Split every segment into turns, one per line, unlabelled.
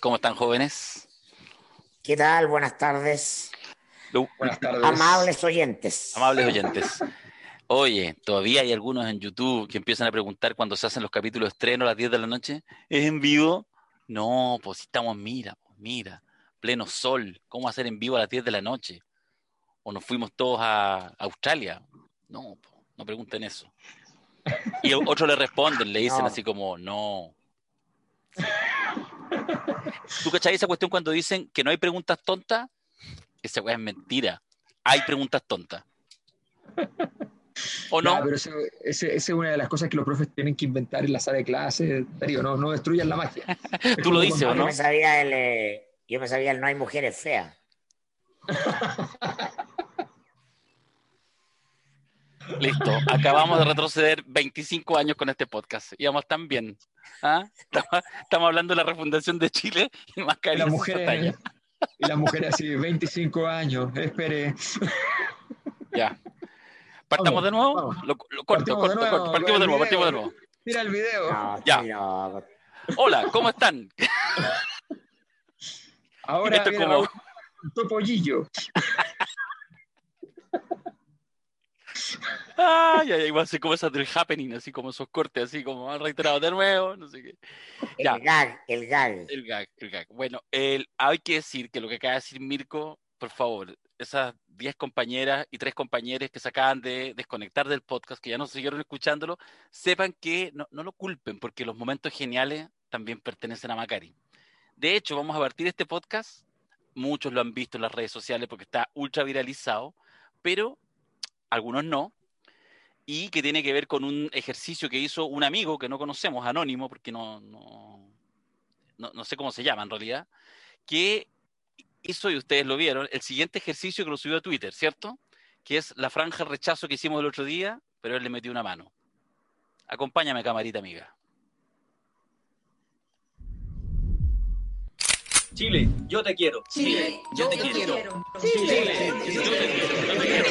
¿Cómo están jóvenes?
¿Qué tal? Buenas tardes.
Buenas tardes.
Amables oyentes.
Amables oyentes. Oye, todavía hay algunos en YouTube que empiezan a preguntar cuando se hacen los capítulos de estreno a las 10 de la noche. ¿Es en vivo? No, pues si estamos, mira, pues mira, pleno sol. ¿Cómo hacer en vivo a las 10 de la noche? ¿O nos fuimos todos a Australia? No, pues, no pregunten eso. Y otros le responden, le dicen
No.
así como, no. ¿Tú cachai esa cuestión cuando dicen que no hay preguntas tontas? Esa weá es mentira. Hay preguntas tontas. ¿O no?
Pero esa es una de las cosas que los profes tienen que inventar en la sala de clase. Darío, no, no destruyan la magia. Es
Tú lo dices, ¿o
cuando-
Yo
no?
me sabía el, eh, yo me sabía el no hay mujeres feas.
Listo. Acabamos de retroceder 25 años con este podcast. Íbamos tan bien. ¿Ah? Estamos, estamos hablando de la refundación de Chile y más cariño.
las mujeres, y las mujeres así, 25 años, espere.
Ya. ¿Partamos
Vamos,
de nuevo?
vamos.
Lo, lo corto,
Partimos de
corto,
nuevo,
corto. Partimos de nuevo, partimos de nuevo.
Mira el video.
No,
Ya.
estoy loco.
Hola, ¿cómo están?
Ahora
Esto como-
Topollillo.
Ay, ay, ay, va a ser como esas del happening, así como esos cortes, así como han reiterado de nuevo, no sé qué.
El gag, el gag.
El gag, el gag. Bueno, el, hay que decir que lo que acaba de decir Mirko, por favor, esas 10 compañeras y 3 compañeros que se acaban de desconectar del podcast, que ya no siguieron escuchándolo, sepan que no, no lo culpen, porque los momentos geniales también pertenecen a Macari. De hecho, vamos a partir este podcast, muchos lo han visto en las redes sociales porque está ultra viralizado, pero algunos no, y que tiene que ver con un ejercicio que hizo un amigo que no conocemos, anónimo, porque no, no, no, sé cómo se llama en realidad, que hizo, y ustedes lo vieron, el siguiente ejercicio que lo subió a Twitter, ¿cierto? Que es la franja rechazo que hicimos el otro día, pero él le metió una mano. Acompáñame, camarita amiga.
Chile, yo te quiero.
Chile, yo te quiero.
Chile,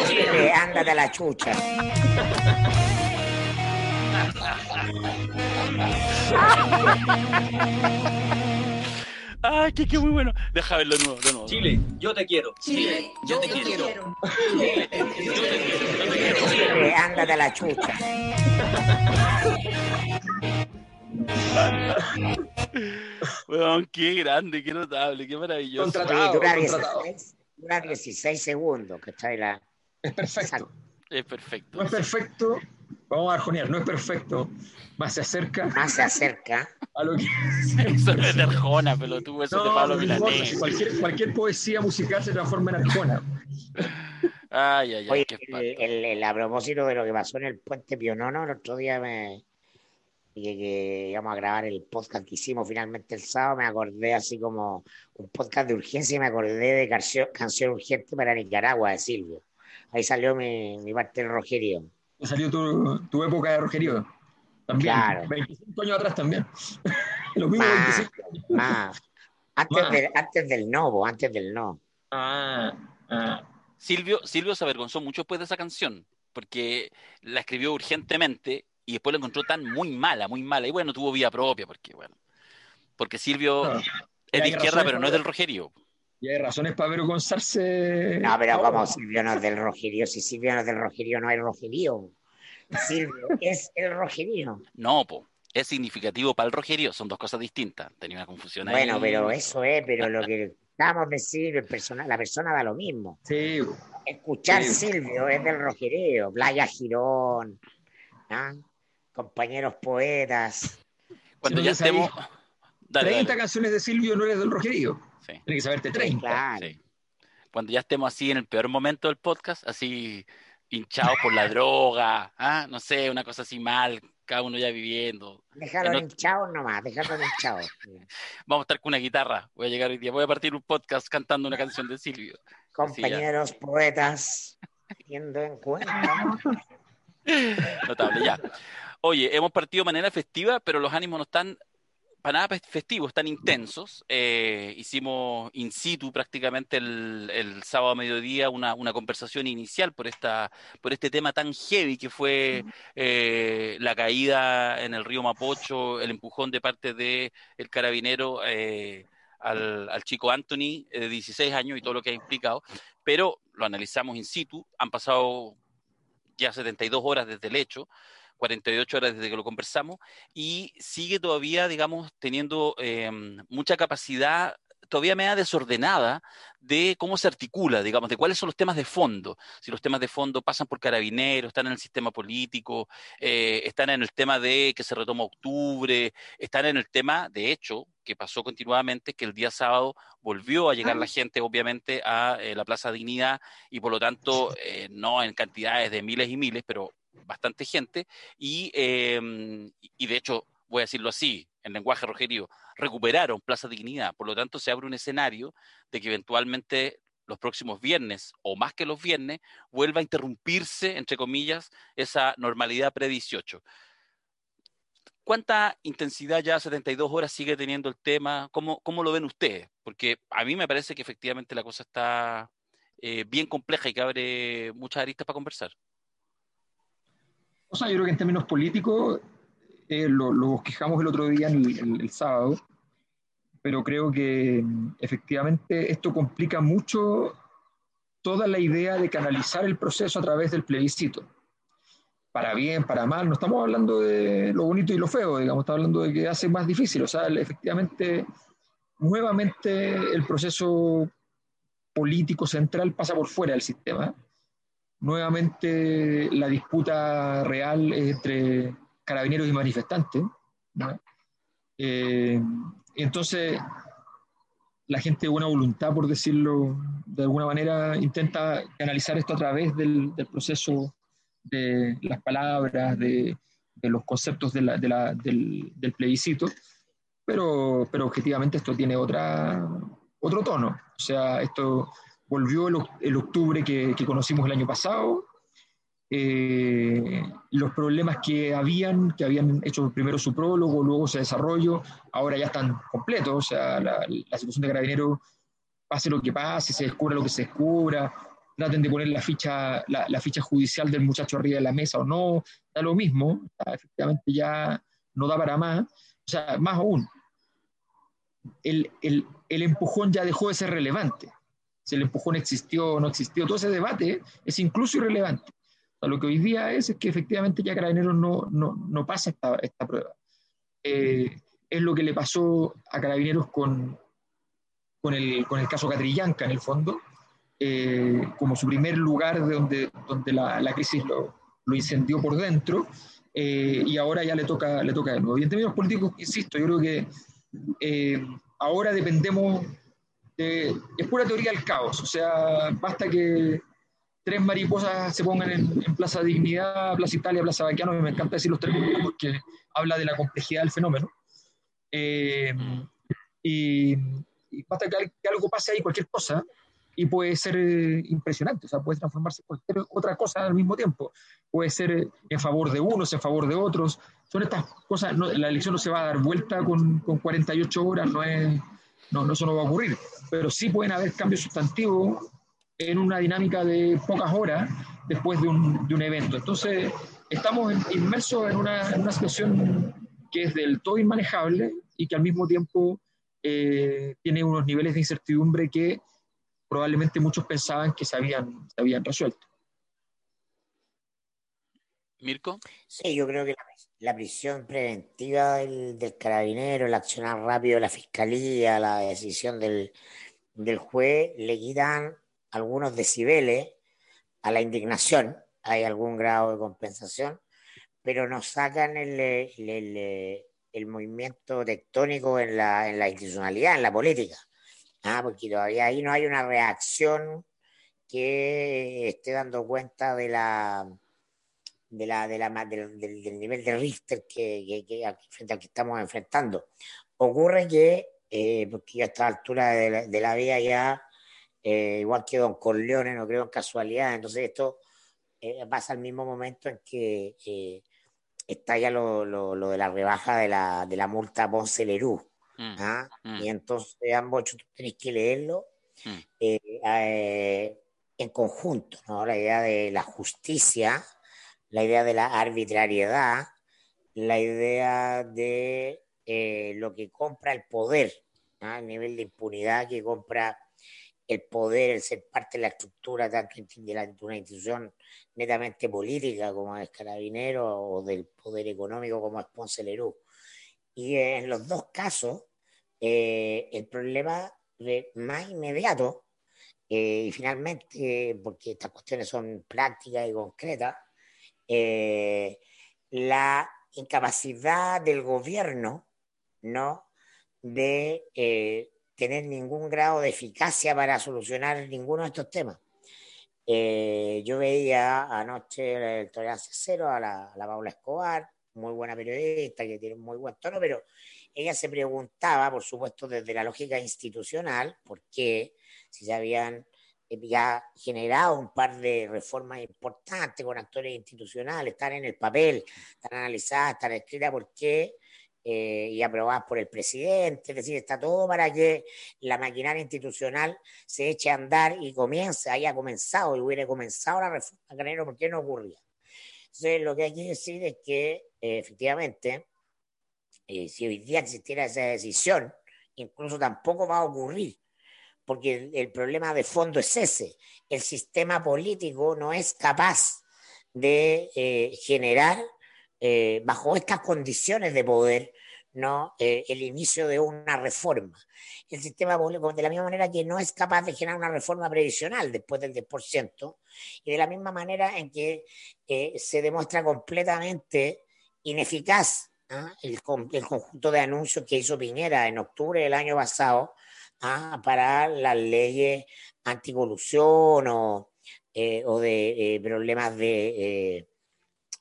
Chile, ándate a la chucha.
¡Ay, qué, qué muy bueno! Deja verlo de nuevo, de nuevo.
Chile, yo te quiero.
Chile, yo te quiero.
Chile, ándate a la chucha.
Weón, qué grande, qué notable, qué maravilloso.
Contratado.
Oye, dura
contratado.
16, dura 16 segundos, ¿cachai? La...
Es perfecto.
Es perfecto.
No es perfecto. Vamos a arjonear, no es perfecto. Más se acerca
Más se acerca.
a lo que.
Eso no es de Arjona, pelotudo, eso es de
No,
Pablo
no importa,
Milanés.
cualquier, cualquier poesía musical se transforma en arjona.
Ay, ay, ay,
Oye,
qué
el, el- el- a propósito de lo que pasó en el puente Pionono, el otro día me dije que íbamos a grabar el podcast que hicimos finalmente el sábado, me acordé así como un podcast de urgencia y me acordé de canción, canción urgente para Nicaragua de Silvio. Ahí salió mi, mi parte del rojerío.
Salió tu, tu época de. También.
Claro.
25 años atrás también. Lo mismo
Más,
25 años.
más. Antes,
Más.
del- antes del no, antes del no.
Ah, ah.
Silvio, Silvio se avergonzó mucho después de esa canción, porque la escribió urgentemente y después la encontró tan muy mala, muy mala. Y bueno, tuvo vida propia, porque bueno. Porque Silvio
No,
es de izquierda,
razones
pero no es del rojerío.
Y hay razones para avergonzarse.
No, pero
ahora.
como Silvio no es del rojerío, si Silvio no es del rojerío, no hay rojerío. Silvio es el rojerío.
No, po. Es significativo para el rojerío, son dos cosas distintas. Tenía una confusión ahí.
Bueno, pero eso es, pero lo que estamos de Silvio, persona, la persona da lo mismo.
Sí,
Escuchar
Sí.
Silvio es del rojerío, Playa Girón, ¿ah? Compañeros poetas.
Cuando
Si
ya estemos. Dale,
30
dale.
canciones de Silvio no eres del rojerío.
Sí.
Tienes que saberte 30.
Claro.
Sí. Cuando ya estemos así en el peor momento del podcast, así hinchados por la droga, ¿ah? no sé, una cosa así mal, cada uno ya viviendo.
Déjalo
En ot-
hinchados nomás, déjalo hinchados.
Vamos a estar con una guitarra. Voy a llegar hoy día, voy a partir un podcast cantando una canción de Silvio.
Compañeros poetas, teniendo en cuenta.
Notable, ya. Oye, hemos partido de manera festiva, pero los ánimos no están para nada festivos, están intensos. Eh, hicimos in situ prácticamente el, el sábado a mediodía una, una conversación inicial por, esta, por este tema tan heavy que fue eh, la caída en el río Mapocho, el empujón de parte del el carabinero eh, al, al chico Anthony de 16 años y todo lo que ha implicado, pero lo analizamos in situ, han pasado ya 72 horas desde el hecho, 48 horas desde que lo conversamos, y sigue todavía, digamos, teniendo eh, mucha capacidad todavía media desordenada de cómo se articula, digamos, de cuáles son los temas de fondo. Si los temas de fondo pasan por carabineros, están en el sistema político, eh, están en el tema de que se retoma octubre, están en el tema, de hecho, que pasó continuamente, que el día sábado volvió a llegar la gente, obviamente, a eh, la Plaza Dignidad y por lo tanto, eh, no en cantidades de miles y miles, pero bastante gente. Y, eh, y de hecho, voy a decirlo así, en lenguaje rojerío, recuperaron Plaza Dignidad. Por lo tanto, se abre un escenario de que eventualmente los próximos viernes, o más que los viernes, vuelva a interrumpirse, entre comillas, esa normalidad pre-18. ¿Cuánta intensidad ya 72 horas sigue teniendo el tema? ¿Cómo, cómo lo ven ustedes? Porque a mí me parece que efectivamente la cosa está eh, bien compleja y que abre muchas aristas para conversar.
O sea, yo creo que en términos políticos eh, lo, lo, bosquejamos el otro día, el, el, sábado, pero creo que efectivamente esto complica mucho toda la idea de canalizar el proceso a través del plebiscito. Para bien, para mal, no estamos hablando de lo bonito y lo feo, digamos, estamos hablando de que hace más difícil. O sea, efectivamente, nuevamente el proceso político central pasa por fuera del sistema. Nuevamente la disputa real entre carabineros y manifestantes. Eh, entonces, la gente de buena voluntad, por decirlo de alguna manera, intenta canalizar esto a través del, proceso de las palabras, de, los conceptos del, del, plebiscito, pero, pero objetivamente esto tiene otra, otro tono. O sea, esto volvió el, octubre que, conocimos el año pasado, eh, los problemas que habían, que habían hecho primero su prólogo, luego su desarrollo, ahora ya están completos, o sea, la, la situación de Carabineros, pase lo que pase, se descubra lo que se descubra, traten de poner la ficha, la, ficha judicial del muchacho arriba de la mesa o no, da lo mismo, efectivamente ya no da para más, o sea, más aún, el, el, el empujón ya dejó de ser relevante, si el empujón existió o no existió, todo ese debate es incluso irrelevante lo que hoy día es, es que efectivamente ya Carabineros no, no, no pasa esta, esta prueba. Eh, es lo que le pasó a Carabineros con, con, el, con el caso Catrillanca, en el fondo, eh, como su primer lugar de donde, donde la, la crisis lo, lo, incendió por dentro, eh, y ahora ya le toca, le toca de nuevo. Y en términos políticos, insisto, yo creo que eh, ahora dependemos de, es pura teoría del caos, o sea, basta que tres mariposas se pongan en, en, Plaza Dignidad, Plaza Italia, Plaza Baquiano, me encanta decir los tres porque habla de la complejidad del fenómeno. Eh, y, y, basta que, que, algo pase ahí, cualquier cosa, y puede ser eh, impresionante, o sea, puede transformarse en cualquier otra cosa al mismo tiempo. Puede ser en favor de unos, en favor de otros. Son estas cosas, no, la elección no se va a dar vuelta con, con 48 horas, no es, no, no, eso no va a ocurrir, pero sí pueden haber cambios sustantivos en una dinámica de pocas horas después de un, evento. Entonces, estamos inmersos en una, situación que es del todo inmanejable y que al mismo tiempo eh, tiene unos niveles de incertidumbre que probablemente muchos pensaban que se habían resuelto.
Mirko.
Sí, yo creo que la, prisión preventiva del, del, carabinero, el accionar rápido de la fiscalía, la decisión del, del juez, le quitan algunos decibeles a la indignación, hay algún grado de compensación, pero nos sacan el, el, el, el movimiento tectónico en la, en la, institucionalidad, en la política, ¿ah? porque todavía ahí no hay una reacción que esté dando cuenta de la, de la, de la, del, del, del, nivel de Richter que, que, que, frente al que estamos enfrentando. Ocurre que, eh, porque a esta altura de la, de la vida ya eh, igual que Don Corleone, no creo en casualidad. Entonces, esto eh, pasa al mismo momento en que eh, está ya lo, lo, lo, de la rebaja de la, de la multa Ponce Lerú. Mm, ¿ah? mm. Y entonces, ambos, tú tenés que leerlo mm. Eh, en conjunto, ¿no? La idea de la justicia, la idea de la arbitrariedad, la idea de lo que compra el poder ¿ah? el nivel de impunidad que compra el poder, el ser parte de la estructura tanto de una institución netamente política como es Carabinero o del poder económico como es Ponce Lerú. Y en los dos casos, eh, el problema de- más inmediato, eh, y finalmente, porque estas cuestiones son prácticas y concretas, eh, la incapacidad del gobierno, ¿no? De eh, tener ningún grado de eficacia para solucionar ninguno de estos temas. Eh, yo veía anoche el Tolerancia Cero a la, a la Paula Escobar, muy buena periodista, que tiene un muy buen tono, pero ella se preguntaba, por supuesto, desde la lógica institucional, por qué, si se habían ya generado un par de reformas importantes con actores institucionales, están en el papel, están analizadas, están escritas, por qué, eh, y aprobadas por el presidente, es decir, está todo para que la maquinaria institucional se eche a andar y comience, haya comenzado y hubiera comenzado la reforma Granero, ¿por qué no ocurría? Entonces, lo que hay que decir es que eh, efectivamente, eh, si hoy día existiera esa decisión, incluso tampoco va a ocurrir, porque el, problema de fondo es ese. El sistema político no es capaz de eh, generar, eh, bajo estas condiciones de poder, ¿no? Eh, el inicio de una reforma. El sistema político, de la misma manera que no es capaz de generar una reforma previsional después del 10%, y de la misma manera en que se demuestra completamente ineficaz ¿ah? el conjunto de anuncios que hizo Piñera en octubre del año pasado ¿ah? para las leyes anticolusión o, eh, o de eh, problemas de, eh,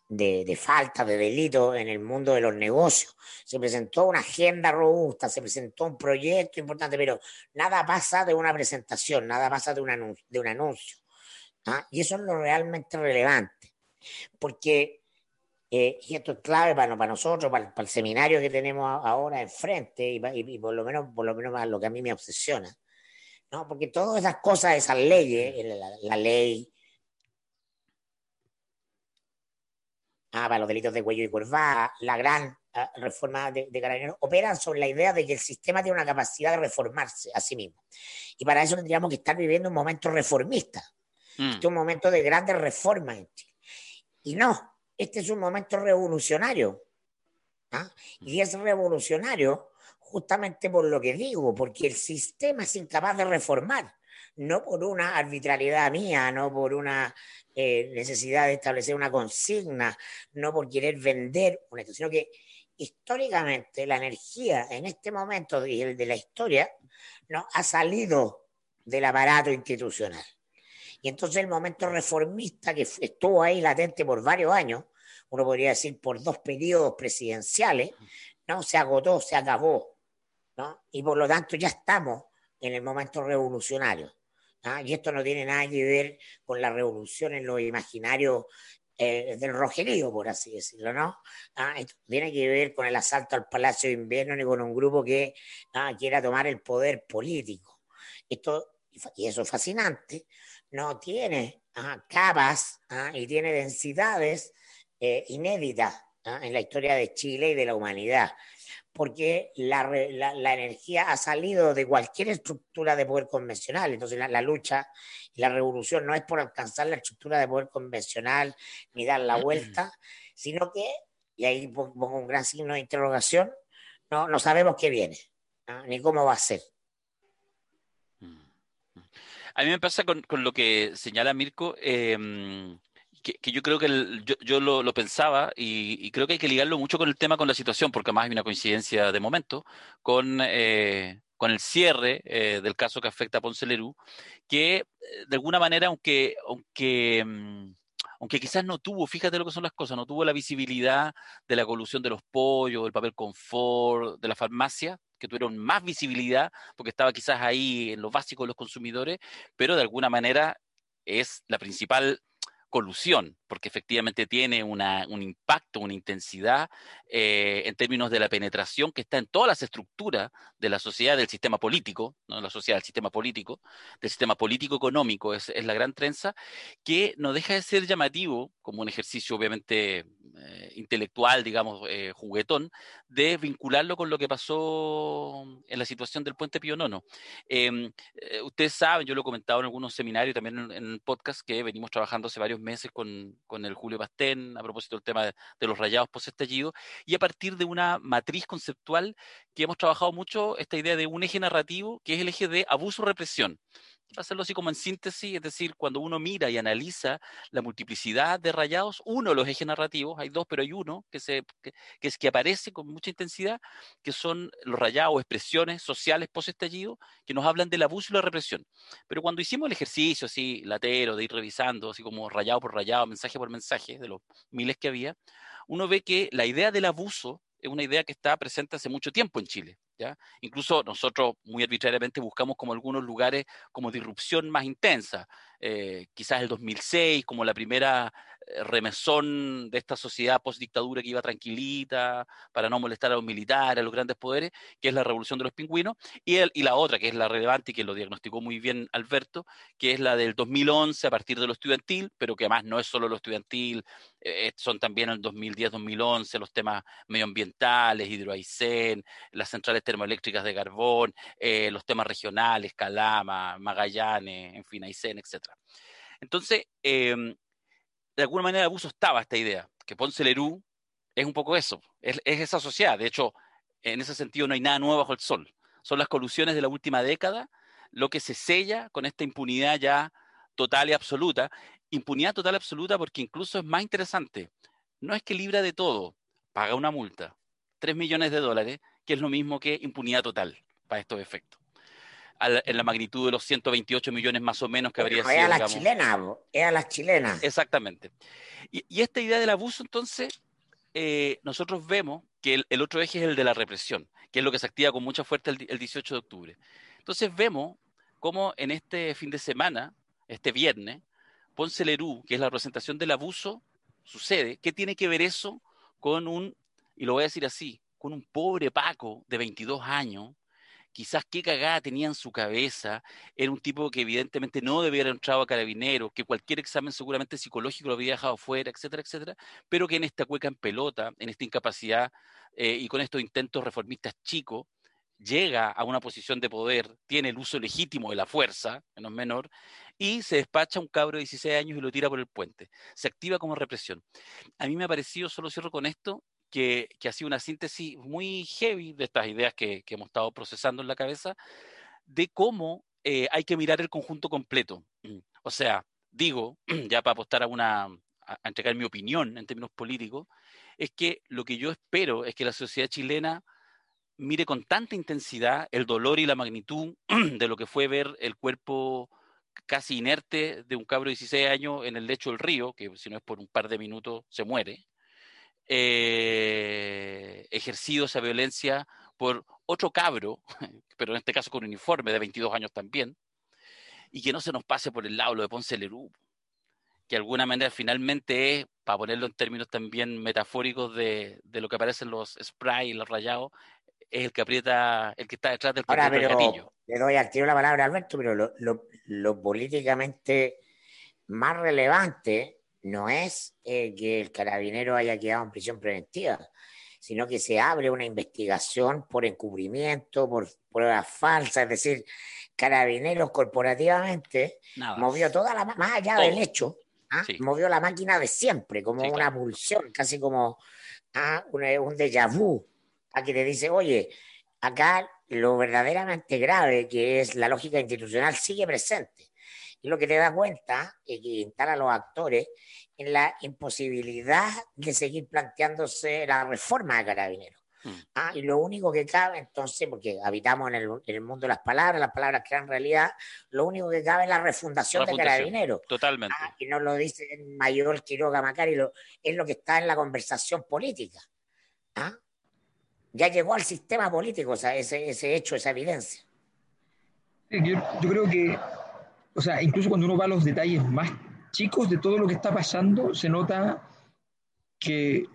de, de falta, de delito en el mundo de los negocios. Se presentó una agenda robusta, se presentó un proyecto importante, pero nada pasa de una presentación, nada pasa de un anuncio. De un anuncio ¿ah? Y eso es lo realmente relevante, porque, eh, y esto es clave para, para nosotros, para, para el seminario que tenemos ahora enfrente, y, pa- y- y por lo menos, por lo menos para lo que a mí me obsesiona, ¿no? Porque todas esas cosas, esas leyes, eh, la, la ley ah, para los delitos de cuello y curvada, la gran ah, reforma de, de Carabineros, operan sobre la idea de que el sistema tiene una capacidad de reformarse a sí mismo. Y para eso tendríamos que estar viviendo un momento reformista,
Mm.
este es un momento de grandes reformas en Chile. Y no, este es un momento revolucionario. ¿ah? Y es revolucionario justamente por lo que digo, porque el sistema es incapaz de reformar, no por una arbitrariedad mía, no por una eh, necesidad de establecer una consigna, no por querer vender una sino que históricamente la energía en este momento y el de la historia no ha salido del aparato institucional. Y entonces el momento reformista que estuvo ahí latente por varios años, uno podría decir por dos periodos presidenciales, ¿no? Se agotó, se acabó, ¿no? Y por lo tanto ya estamos en el momento revolucionario. ¿ah? Y esto no tiene nada que ver con la revolución en los imaginarios eh, del rojerío, por así decirlo, ¿no? Ah, esto no tiene que ver con el asalto al Palacio de Invierno ni con un grupo que ah, quiera tomar el poder político. Esto, y y eso es fascinante, no tiene ah, capas ah, y tiene densidades eh, inéditas ah, en la historia de Chile y de la humanidad, porque la, la- la energía ha salido de cualquier estructura de poder convencional, entonces la, la lucha y la revolución no es por alcanzar la estructura de poder convencional ni dar la vuelta, sino que, y ahí pon- pongo un gran signo de interrogación, no, no sabemos qué viene, ni cómo va a ser.
A mí me pasa con, con lo que señala Mirko, eh, que, que yo creo que el- yo, yo lo, lo pensaba y, y creo que hay que ligarlo mucho con el tema, con la situación, porque además hay una coincidencia de momento con, eh, con el cierre eh, del caso que afecta a Ponce Lerú, que eh, de alguna manera, aunque, aunque, mm, aunque quizás no tuvo, fíjate lo que son las cosas, no tuvo la visibilidad de la colusión de los pollos, del papel confort, de la farmacia, que tuvieron más visibilidad, porque estaba quizás ahí en lo básico de los consumidores, pero de alguna manera es la principal colusión, porque efectivamente tiene una, un impacto, una intensidad eh, en términos de la penetración que está en todas las estructuras de la sociedad, del sistema político, no la sociedad, del sistema político, del sistema político-económico, es, es la gran trenza, que no deja de ser llamativo, como un ejercicio obviamente eh, intelectual, digamos, eh, juguetón, de vincularlo con lo que pasó en la situación del puente Pío Nono. Em, eh, ustedes saben, yo lo he comentado en algunos seminarios, también en, en, podcast, que venimos trabajando hace varios meses con, con el Julio Pastén a propósito del tema de, de los rayados post-estallido, y a partir de una matriz conceptual que hemos trabajado mucho, esta idea de un eje narrativo, que es el eje de abuso-represión hacerlo así como en síntesis, es decir, cuando uno mira y analiza la multiplicidad de rayados, uno de los ejes narrativos, hay dos, pero hay uno que, se, que, es, que aparece con mucha intensidad, que son los rayados, expresiones sociales post-estallido, que nos hablan del abuso y la represión. Pero cuando hicimos el ejercicio así, latero, de ir revisando, así como rayado por rayado, mensaje por mensaje, de los miles que había, uno ve que la idea del abuso es una idea que está presente hace mucho tiempo en Chile. ¿Ya? Incluso nosotros muy arbitrariamente buscamos como algunos lugares como de irrupción más intensa, eh, quizás el 2006 como la primera remesón de esta sociedad post-dictadura que iba tranquilita para no molestar a los militares, a los grandes poderes, que es la revolución de los pingüinos, y, el, y la otra, que es la relevante y que lo diagnosticó muy bien Alberto, que es la del 2011 a partir de lo estudiantil, pero que además no es solo lo estudiantil, eh, son también el 2010-2011 los temas medioambientales, hidroaicén, las centrales termoeléctricas de carbón, eh, los temas regionales, Calama, Magallanes, en fin, Aysén, etc. Entonces, eh, de alguna manera abuso estaba esta idea, que Ponce Lerú es un poco eso, es, es, esa sociedad. De hecho, en ese sentido no hay nada nuevo bajo el sol. Son las colusiones de la última década lo que se sella con esta impunidad ya total y absoluta. Impunidad total y absoluta porque incluso es más interesante. No es que libra de todo, paga una multa, 3 millones de dólares, que es lo mismo que impunidad total para estos efectos en la magnitud de los 128 millones más o menos que habría
sido. Era la chilena, era la chilena.
Exactamente. Y, y, esta idea del abuso, entonces, eh, nosotros vemos que el, el, otro eje es el de la represión, que es lo que se activa con mucha fuerza el, el 18 de octubre. Entonces vemos cómo en este fin de semana, este viernes, Ponce Lerú, que es la representación del abuso, sucede. ¿Qué tiene que ver eso con un, y lo voy a decir así, con un pobre Paco de 22 años quizás qué cagada tenía en su cabeza, era un tipo que evidentemente no debía haber entrado a carabineros, que cualquier examen seguramente psicológico lo había dejado fuera, etcétera, etcétera, pero que en esta cueca en pelota, en esta incapacidad eh, y con estos intentos reformistas chicos, llega a una posición de poder, tiene el uso legítimo de la fuerza, menos menor, y se despacha un cabro de 16 años y lo tira por el puente. Se activa como represión. A mí me ha parecido, solo cierro con esto, que, que, ha sido una síntesis muy heavy de estas ideas que, hemos estado procesando en la cabeza, de cómo eh, hay que mirar el conjunto completo. O sea, digo, ya para apostar a una a, entregar mi opinión en términos políticos, es que lo que yo espero es que la sociedad chilena mire con tanta intensidad el dolor y la magnitud de lo que fue ver el cuerpo casi inerte de un cabro de 16 años en el lecho del río, que si no es por un par de minutos se muere, eh, ejercido esa violencia por otro cabro, pero en este caso con uniforme de 22 años también, y que no se nos pase por el lado lo de Ponce Lerú, que de alguna manera finalmente es, para ponerlo en términos también metafóricos de, de lo que aparecen los spray y los rayados, es el que aprieta, el que está detrás del
Ahora, pero gatillo. le doy al tiro la palabra a Alberto, pero lo, lo, lo políticamente más relevante no es eh, que el carabinero haya quedado en prisión preventiva, sino que se abre una investigación por encubrimiento, por pruebas falsas, es decir, carabineros corporativamente Nada. movió toda la más allá del hecho, ¿ah? sí. movió la máquina de siempre, como sí, una claro. pulsión, casi como ¿ah? un, un déjà vu, a que te dice, oye, acá lo verdaderamente grave, que es la lógica institucional, sigue presente. Y lo que te da cuenta es que instala a los actores en la imposibilidad de seguir planteándose la reforma de carabineros. Mm. Ah, y lo único que cabe entonces, porque habitamos en el, en el, mundo de las palabras, las palabras crean realidad, lo único que cabe es la refundación, la de carabineros.
Totalmente.
Ah, y no lo dice el mayor Quiroga Macari, lo, es lo que está en la conversación política. ¿Ah? Ya llegó al sistema político o sea, ese, ese hecho, esa evidencia.
Yo, yo creo que o sea, incluso cuando uno va a los detalles más chicos de todo lo que está pasando, se nota que,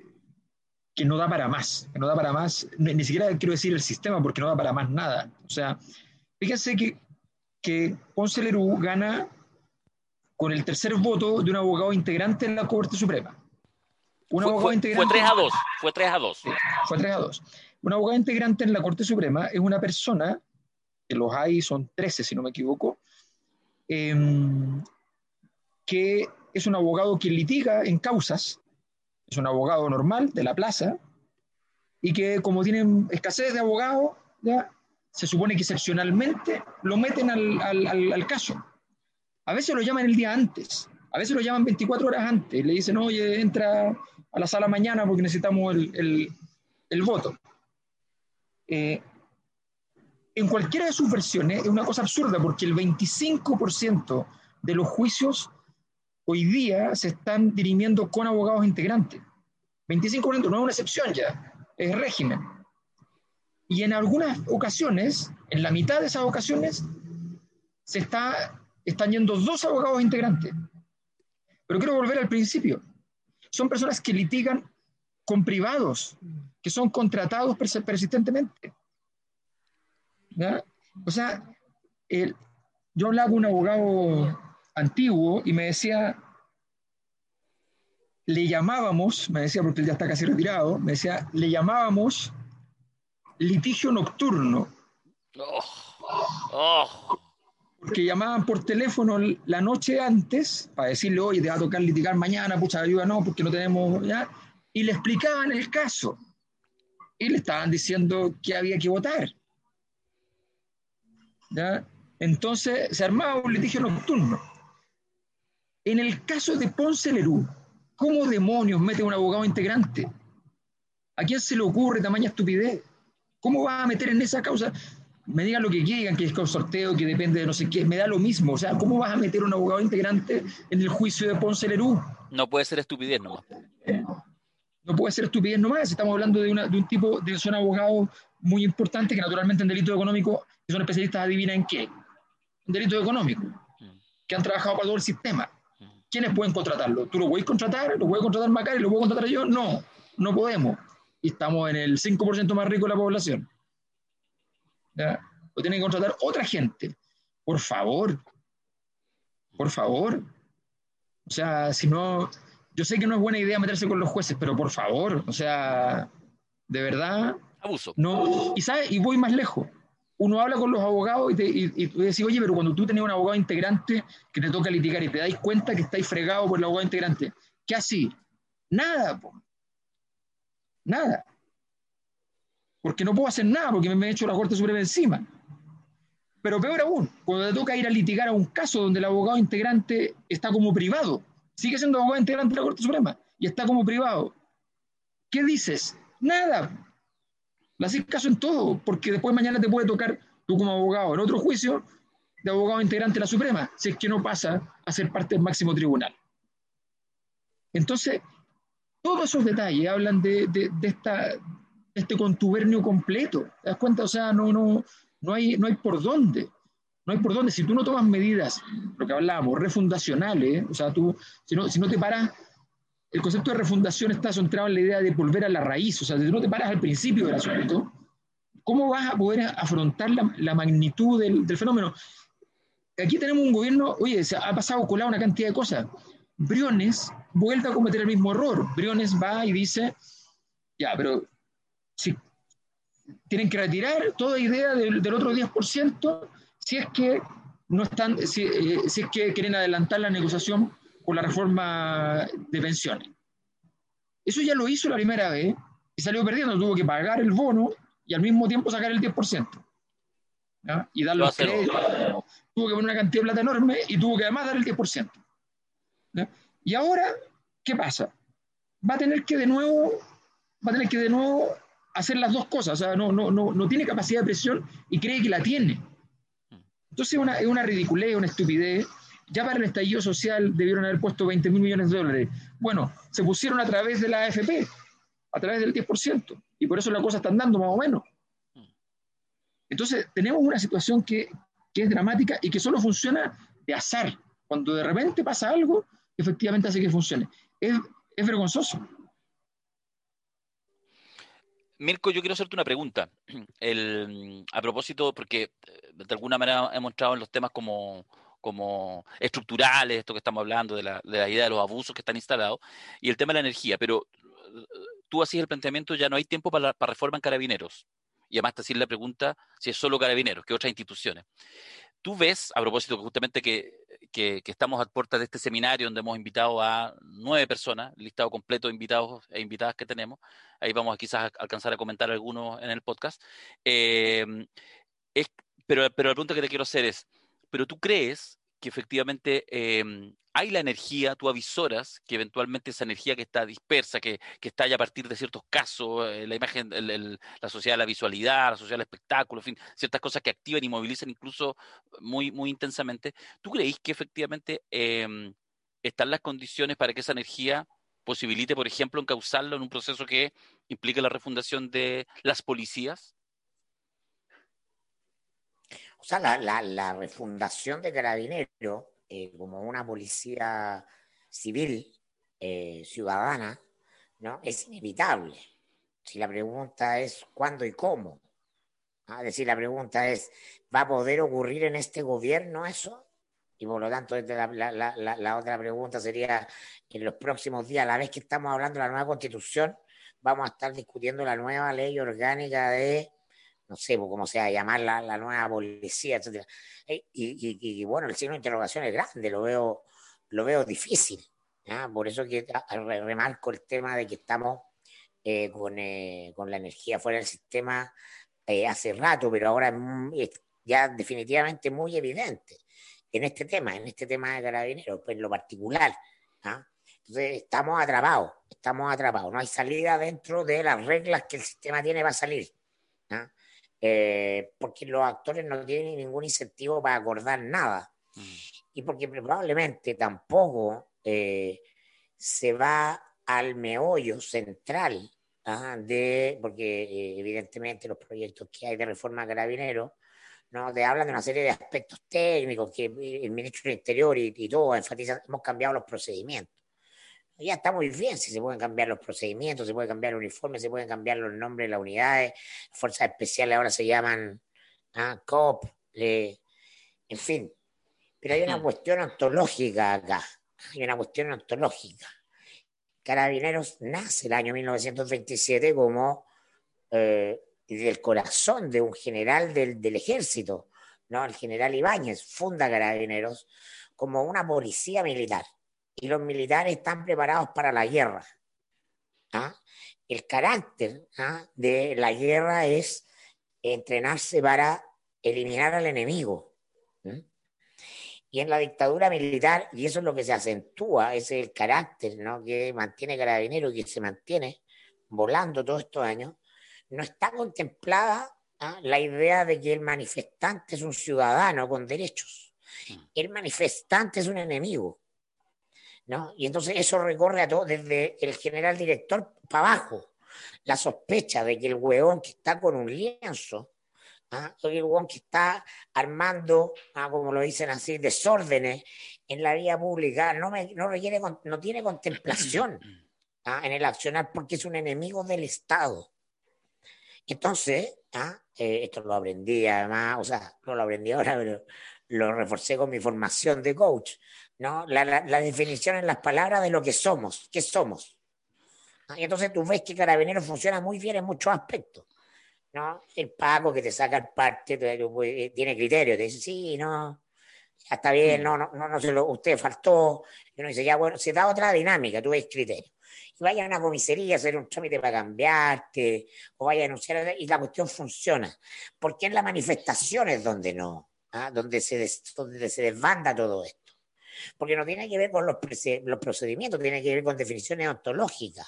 que no da para más, que no da para más, ni, ni, siquiera quiero decir el sistema, porque no da para más nada. O sea, fíjense que, que Ponce Lerú gana con el tercer voto de un abogado integrante en la Corte Suprema. Un
Fue,
abogado
fue- fue
integrante.
3 a 2. Fue 3 a 2.
Sí, fue 3 a 2. Un abogado integrante en la Corte Suprema es una persona, que los hay, son 13 si no me equivoco, em, que es un abogado que litiga en causas, es un abogado normal de la plaza, y que como tienen escasez de abogados, se supone que excepcionalmente lo meten al, al- al- al caso. A veces lo llaman el día antes, a veces lo llaman 24 horas antes, le dicen, oye, entra a la sala mañana porque necesitamos el, el- el voto. Eh, en cualquiera de sus versiones es una cosa absurda porque el 25% de los juicios hoy día se están dirimiendo con abogados integrantes. 25% no es una excepción ya, es régimen. Y en algunas ocasiones, en la mitad de esas ocasiones, se está, están yendo dos abogados integrantes. Pero quiero volver al principio. Son personas que litigan con privados, que son contratados persistentemente. O sea, el- yo hablaba con un abogado antiguo y me decía, le llamábamos, me decía porque él ya está casi retirado, me decía, le llamábamos litigio nocturno,
Oh, oh.
porque llamaban por teléfono la noche antes para decirle, oye, te va a tocar litigar mañana, pucha, ayuda, no, porque no tenemos, ¿ya? Y le explicaban el caso. Y le estaban diciendo que había que votar. ¿Ya? Entonces se armaba un litigio nocturno. En el caso de Ponce Lerú, ¿cómo demonios mete un abogado integrante? ¿A quién se le ocurre tamaña estupidez? ¿Cómo va a meter en esa causa? Me digan lo que quieran, que es con sorteo, que depende de no sé qué, me da lo mismo. O sea, ¿cómo vas a meter un abogado integrante en el juicio de Ponce Lerú?
No puede ser estupidez nomás.
No puede ser estupidez nomás. Estamos hablando de, una- de un tipo, de son abogados muy importantes que naturalmente en delito económico, son especialistas, adivina en qué. En delito económico, que han trabajado para todo el sistema. ¿Quiénes pueden contratarlo? ¿Tú lo puedes contratar? ¿Lo puede contratar Macari? ¿Lo puedo contratar yo? No, no podemos. Y estamos en el 5% más rico de la población. ¿Ya? Lo tiene que contratar otra gente. Por favor. Por favor. O sea, si no, yo sé que no es buena idea meterse con los jueces, pero por favor, o sea, de verdad,
Abuso.
no. Y sabes, y voy más lejos. Uno habla con los abogados y, te, y, y tú decís, oye, pero cuando tú tenés un abogado integrante que te toca litigar y te dais cuenta que estáis fregado por el abogado integrante, ¿qué así? Nada, po. Nada. Porque no puedo hacer nada porque me, me he hecho la Corte Suprema encima. Pero peor aún, cuando te toca ir a litigar a un caso donde el abogado integrante está como privado, sigue siendo abogado integrante de la Corte Suprema y está como privado. ¿Qué dices? Nada. Le haces caso en todo, porque después mañana te puede tocar tú como abogado en otro juicio de abogado integrante de la Suprema, si es que no pasa a ser parte del máximo tribunal. Entonces, todos esos detalles hablan de, de, este contubernio completo. ¿Te das cuenta? O sea, no, no, no, hay, no hay por dónde. No hay por dónde. Si tú no tomas medidas, lo que hablábamos, refundacionales, o sea, tú, si no, si no te paras, el concepto de refundación está centrado en la idea de volver a la raíz, o sea, si no te paras al principio del asunto, ¿cómo vas a poder afrontar la, la magnitud del, del, fenómeno? Aquí tenemos un gobierno, oye, se ha pasado colado una cantidad de cosas. Briones vuelve a cometer el mismo error. Briones va y dice, ya, pero si tienen que retirar toda idea del, del otro 10% si es que no están, si, eh, si, es que quieren adelantar la negociación por la reforma de pensiones. Eso ya lo hizo la primera vez y salió perdiendo, tuvo que pagar el bono y al mismo tiempo sacar el 10%. ¿ya? Y dar los créditos. Tuvo que poner una cantidad de plata enorme y tuvo que además dar el 10%. ¿ya? Y ahora, ¿qué pasa? Va a tener que de nuevo, va a tener que de nuevo hacer las dos cosas, o sea, no, no, no, no tiene capacidad de presión y cree que la tiene. Entonces es una, ridiculez, una estupidez. Ya para el estallido social debieron haber puesto 20 mil millones de dólares. Bueno, se pusieron a través de la AFP, a través del 10%, y por eso la cosa está andando más o menos. Entonces tenemos una situación que, es dramática y que solo funciona de azar. Cuando de repente pasa algo, efectivamente hace que funcione. Es vergonzoso.
Mirko, yo quiero hacerte una pregunta. A propósito, porque de alguna manera hemos entrado en los temas como, estructurales, esto que estamos hablando, de la, de la idea de los abusos que están instalados, y el tema de la energía, pero tú hacías el planteamiento, ya no hay tiempo para, para reforma en carabineros. Y además te hacías la pregunta si es solo carabineros, que otras instituciones. Tú ves, a propósito justamente que, que, que, estamos a puertas de este seminario donde hemos invitado a nueve personas, listado completo de invitados e invitadas que tenemos, ahí vamos a quizás alcanzar a comentar algunos en el podcast. Eh, es, pero, pero la pregunta que te quiero hacer es, ¿pero tú crees que efectivamente eh, hay la energía, tú avisoras que eventualmente esa energía que está dispersa, que, que está ya a partir de ciertos casos, eh, la imagen, la sociedad de la visualidad, la sociedad del espectáculo, en fin, ciertas cosas que activan y movilizan incluso muy, muy intensamente, ¿tú creéis que efectivamente eh, están las condiciones para que esa energía posibilite, por ejemplo, encauzarlo en un proceso que implique la refundación de las policías?
O sea, la, la, la refundación de Carabineros eh, como una policía civil, eh, ciudadana, ¿no? es inevitable. Si la pregunta es cuándo y cómo, ¿ah? es decir, la pregunta es, ¿va a poder ocurrir en este gobierno eso? Y por lo tanto, la, la, la, la, otra pregunta sería, en los próximos días, a la vez que estamos hablando de la nueva constitución, vamos a estar discutiendo la nueva ley orgánica de no sé pues, cómo se va a llamar la, nueva policía, etc. Y, y, y, bueno, el signo de interrogación es grande, lo veo, lo veo difícil. ¿ya? Por eso que remarco el tema de que estamos eh, con, eh, con, la energía fuera del sistema eh, hace rato, pero ahora es, ya definitivamente muy evidente en este tema, en este tema de carabineros, pues en lo particular. ¿ah? Entonces estamos atrapados, estamos atrapados, no hay salida dentro de las reglas que el sistema tiene para salir. Eh, porque los actores no tienen ningún incentivo para acordar nada. Mm. Y porque probablemente tampoco eh, se va al meollo central ¿ah? de, porque eh, evidentemente los proyectos que hay de reforma carabinero, ¿no? Te hablan de una serie de aspectos técnicos que el ministro del Interior y, y todo enfatiza, hemos cambiado los procedimientos ya está muy bien, si se pueden cambiar los procedimientos, se puede cambiar el uniforme, se pueden cambiar los nombres de las unidades, fuerzas especiales ahora se llaman ah, COP, eh, en fin. Pero hay una cuestión ontológica acá, hay una cuestión ontológica. Carabineros nace el año 1927 como eh, del corazón de un general del, del ejército, ¿no? el general Ibáñez funda Carabineros como una policía militar y los militares están preparados para la guerra. ¿ah? El carácter ¿ah? de la guerra es entrenarse para eliminar al enemigo. Y en la dictadura militar, y eso es lo que se acentúa, ese es el carácter ¿no? que mantiene Carabinero y que se mantiene volando todos estos años, no está contemplada ¿ah? la idea de que el manifestante es un ciudadano con derechos. Mm. El manifestante es un enemigo. ¿No? Y entonces eso recorre a todo, desde el general director para abajo. La sospecha de que el hueón que está con un lienzo, ¿ah? el hueón que está armando, ¿ah? como lo dicen así, desórdenes en la vía pública, no, me, no, requiere, no tiene contemplación ¿ah? en el accionar porque es un enemigo del Estado. Entonces, eh, esto lo aprendí además, o sea, no lo aprendí ahora, pero lo reforcé con mi formación de coach. ¿No? La, la, la, definición en las palabras de lo que somos, qué somos. Y entonces tú ves que Carabineros funciona muy bien en muchos aspectos. ¿no? El pago que te saca el parte eh, tiene criterio, te dice, sí, no, ya está bien, mm. no, no, no, no se lo, usted faltó. Y uno dice, ya, bueno, se da otra dinámica, tú ves criterio. Y vaya a una comisaría a hacer un trámite para cambiarte, o vaya a anunciar, y la cuestión funciona. Porque en las manifestaciones donde no, ¿ah? donde, se des, donde se desbanda todo esto porque no tiene que ver con los, los procedimientos, tiene que ver con definiciones ontológicas.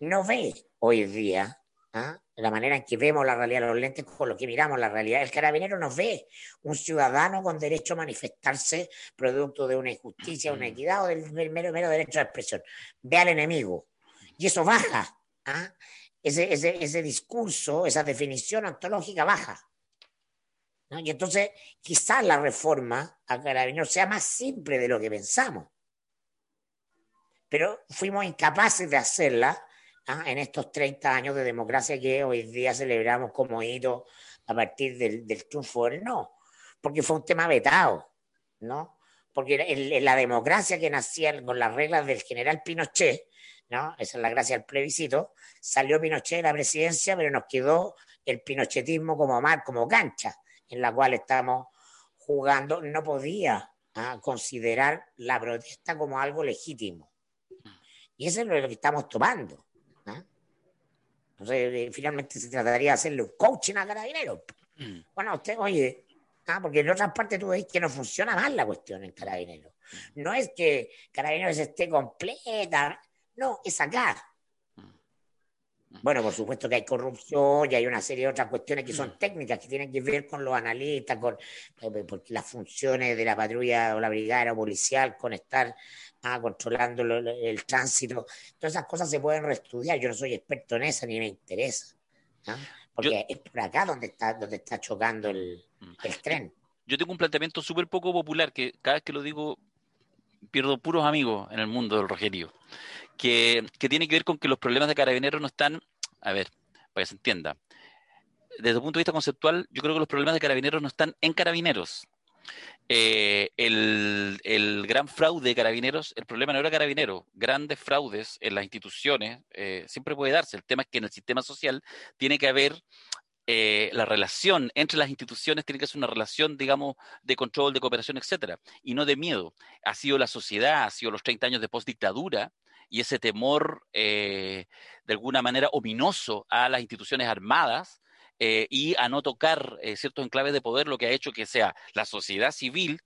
No ve hoy día ¿ah? la manera en que vemos la realidad, los lentes con lo que miramos la realidad. El carabinero no ve un ciudadano con derecho a manifestarse producto de una injusticia, una equidad o del mero, mero derecho a expresión. Ve al enemigo. Y eso baja. ¿ah? Ese, ese, ese discurso, esa definición ontológica baja. ¿No? Y entonces quizás la reforma a Carabineros sea más simple de lo que pensamos. Pero fuimos incapaces de hacerla ¿ah? en estos 30 años de democracia que hoy día celebramos como hito a partir del, del triunfo del no, porque fue un tema vetado, ¿no? Porque en la democracia que nacía con las reglas del general Pinochet, ¿no? Esa es la gracia del plebiscito. Salió Pinochet de la presidencia, pero nos quedó el pinochetismo como mar, como cancha, en la cual estamos jugando. No podía ¿ah? considerar la protesta como algo legítimo. Y eso es lo que estamos tomando. ¿ah? Entonces, eh, finalmente se trataría de hacerle un coaching a carabineros.
Mm.
Bueno, usted, oye, ah, porque en otras partes tú veis que no funciona mal la cuestión en carabineros. No es que carabineros esté completa, no, es acá. Bueno, por supuesto que hay corrupción y hay una serie de otras cuestiones que son técnicas, que tienen que ver con los analistas, con eh, las funciones de la patrulla o la brigada policial, con estar ah, controlando lo- el tránsito. Todas esas cosas se pueden reestudiar. Yo no soy experto en eso ni me interesa. ¿ah? Porque es por acá donde está, donde está chocando el, el tren.
Yo tengo un planteamiento súper poco popular que cada vez que lo digo pierdo puros amigos en el mundo del rojerío, que, tiene que ver con que los problemas de carabineros no están, a ver, para que se entienda, desde el punto de vista conceptual, yo creo que los problemas de carabineros no están en carabineros. Eh, el, el gran fraude de carabineros, el problema no era carabinero, grandes fraudes en las instituciones eh, siempre puede darse. El tema es que en el sistema social tiene que haber eh, la relación entre las instituciones tiene que ser una relación, digamos, de control, de cooperación, etcétera, y no de miedo. Ha sido la sociedad, ha sido los 30 años de postdictadura y ese temor, eh, de alguna manera, ominoso a las instituciones armadas eh, y a no tocar eh, ciertos enclaves de poder, lo que ha hecho que sea la sociedad civil,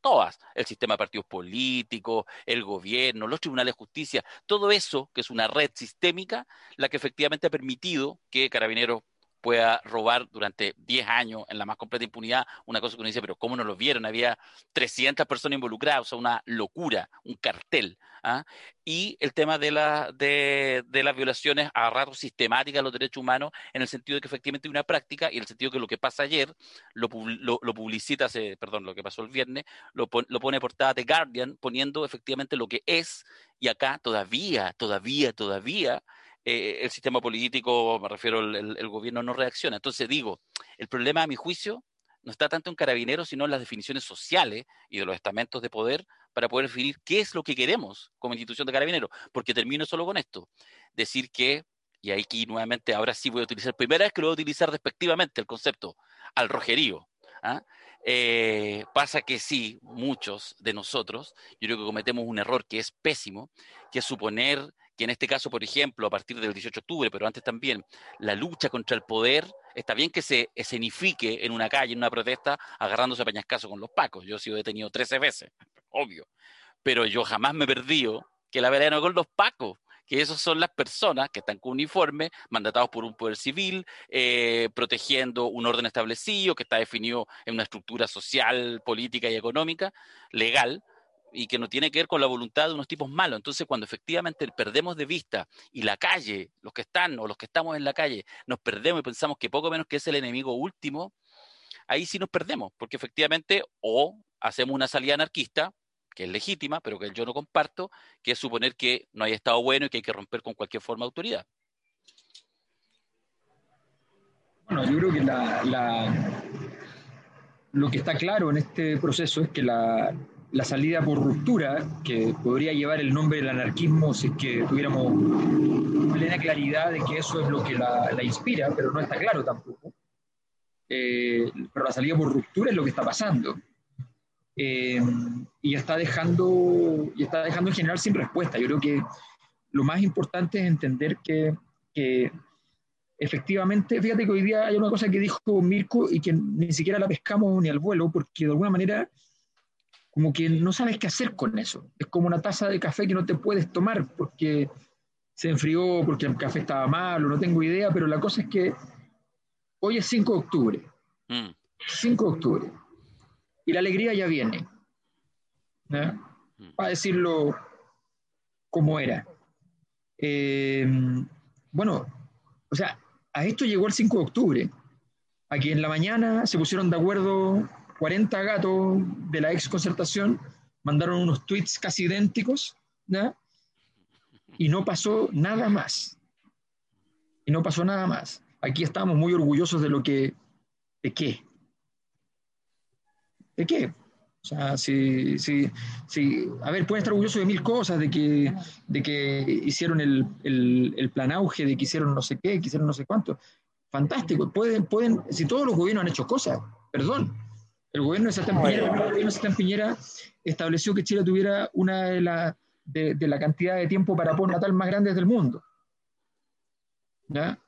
todas, el sistema de partidos políticos, el gobierno, los tribunales de justicia, todo eso, que es una red sistémica, la que efectivamente ha permitido que Carabineros pueda robar durante 10 años en la más completa impunidad, una cosa que uno dice, pero ¿cómo no lo vieron? Había 300 personas involucradas, o sea, una locura, un cartel. ¿ah? Y el tema de, la, de, de, las violaciones a ratos sistemáticas de los derechos humanos, en el sentido de que efectivamente hay una práctica y en el sentido de que lo que pasa ayer lo, lo, lo publicita, hace, perdón, lo que pasó el viernes, lo, lo pone portada de Guardian, poniendo efectivamente lo que es, y acá todavía, todavía, todavía, eh, el sistema político, me refiero al el, gobierno, no reacciona. Entonces digo, el problema a mi juicio no está tanto en carabineros, sino en las definiciones sociales y de los estamentos de poder para poder definir qué es lo que queremos como institución de carabineros. Porque termino solo con esto, decir que, y aquí nuevamente ahora sí voy a utilizar, primera vez que lo voy a utilizar despectivamente el concepto, al rojerío. ¿ah? Eh, pasa que sí, muchos de nosotros, yo creo que cometemos un error que es pésimo, que es suponer que en este caso, por ejemplo, a partir del 18 de octubre, pero antes también, la lucha contra el poder, está bien que se escenifique en una calle, en una protesta, agarrándose a pañascaso con los pacos. Yo he sido detenido 13 veces, obvio. Pero yo jamás me he perdido que la verdad no con los pacos, que esos son las personas que están con uniforme, mandatados por un poder civil, eh, protegiendo un orden establecido que está definido en una estructura social, política y económica, legal, y que no tiene que ver con la voluntad de unos tipos malos. Entonces, cuando efectivamente perdemos de vista y la calle, los que están o los que estamos en la calle, nos perdemos y pensamos que poco menos que es el enemigo último, ahí sí nos perdemos, porque efectivamente o hacemos una salida anarquista, que es legítima, pero que yo no comparto, que es suponer que no hay Estado bueno y que hay que romper con cualquier forma de autoridad.
Bueno, yo creo que la, lo que está claro en este proceso es que la, la salida por ruptura, que podría llevar el nombre del anarquismo si es que tuviéramos plena claridad de que eso es lo que la, la inspira, pero no está claro tampoco. Eh, pero la salida por ruptura es lo que está pasando. Eh, y está dejando y está dejando en general sin respuesta. Yo creo que lo más importante es entender que, que efectivamente, fíjate que hoy día hay una cosa que dijo Mirko y que ni siquiera la pescamos ni al vuelo, porque de alguna manera como que no sabes qué hacer con eso. Es como una taza de café que no te puedes tomar porque se enfrió, porque el café estaba malo, no tengo idea, pero la cosa es que hoy es 5 de octubre.
Mm.
5 de octubre. Y la alegría ya viene. ¿eh? Para decirlo como era. Eh, bueno, o sea, a esto llegó el 5 de octubre. Aquí en la mañana se pusieron de acuerdo 40 gatos de la ex concertación mandaron unos tweets casi idénticos, ¿no? y no pasó nada más. Y no pasó nada más. Aquí estamos muy orgullosos de lo que, ¿de qué? ¿De qué? O sea, si, si, si, a ver, pueden estar orgullosos de mil cosas, de que, de que hicieron el, el, el plan auge, de que hicieron no sé qué, que hicieron no sé cuánto. Fantástico, pueden, pueden, si todos los gobiernos han hecho cosas, perdón, el gobierno de Sebastián Piñera, el gobierno de Sebastián Piñera estableció que Chile tuviera una de, la, de, de la cantidad de tiempo para natal más grandes del mundo. ¿Ya?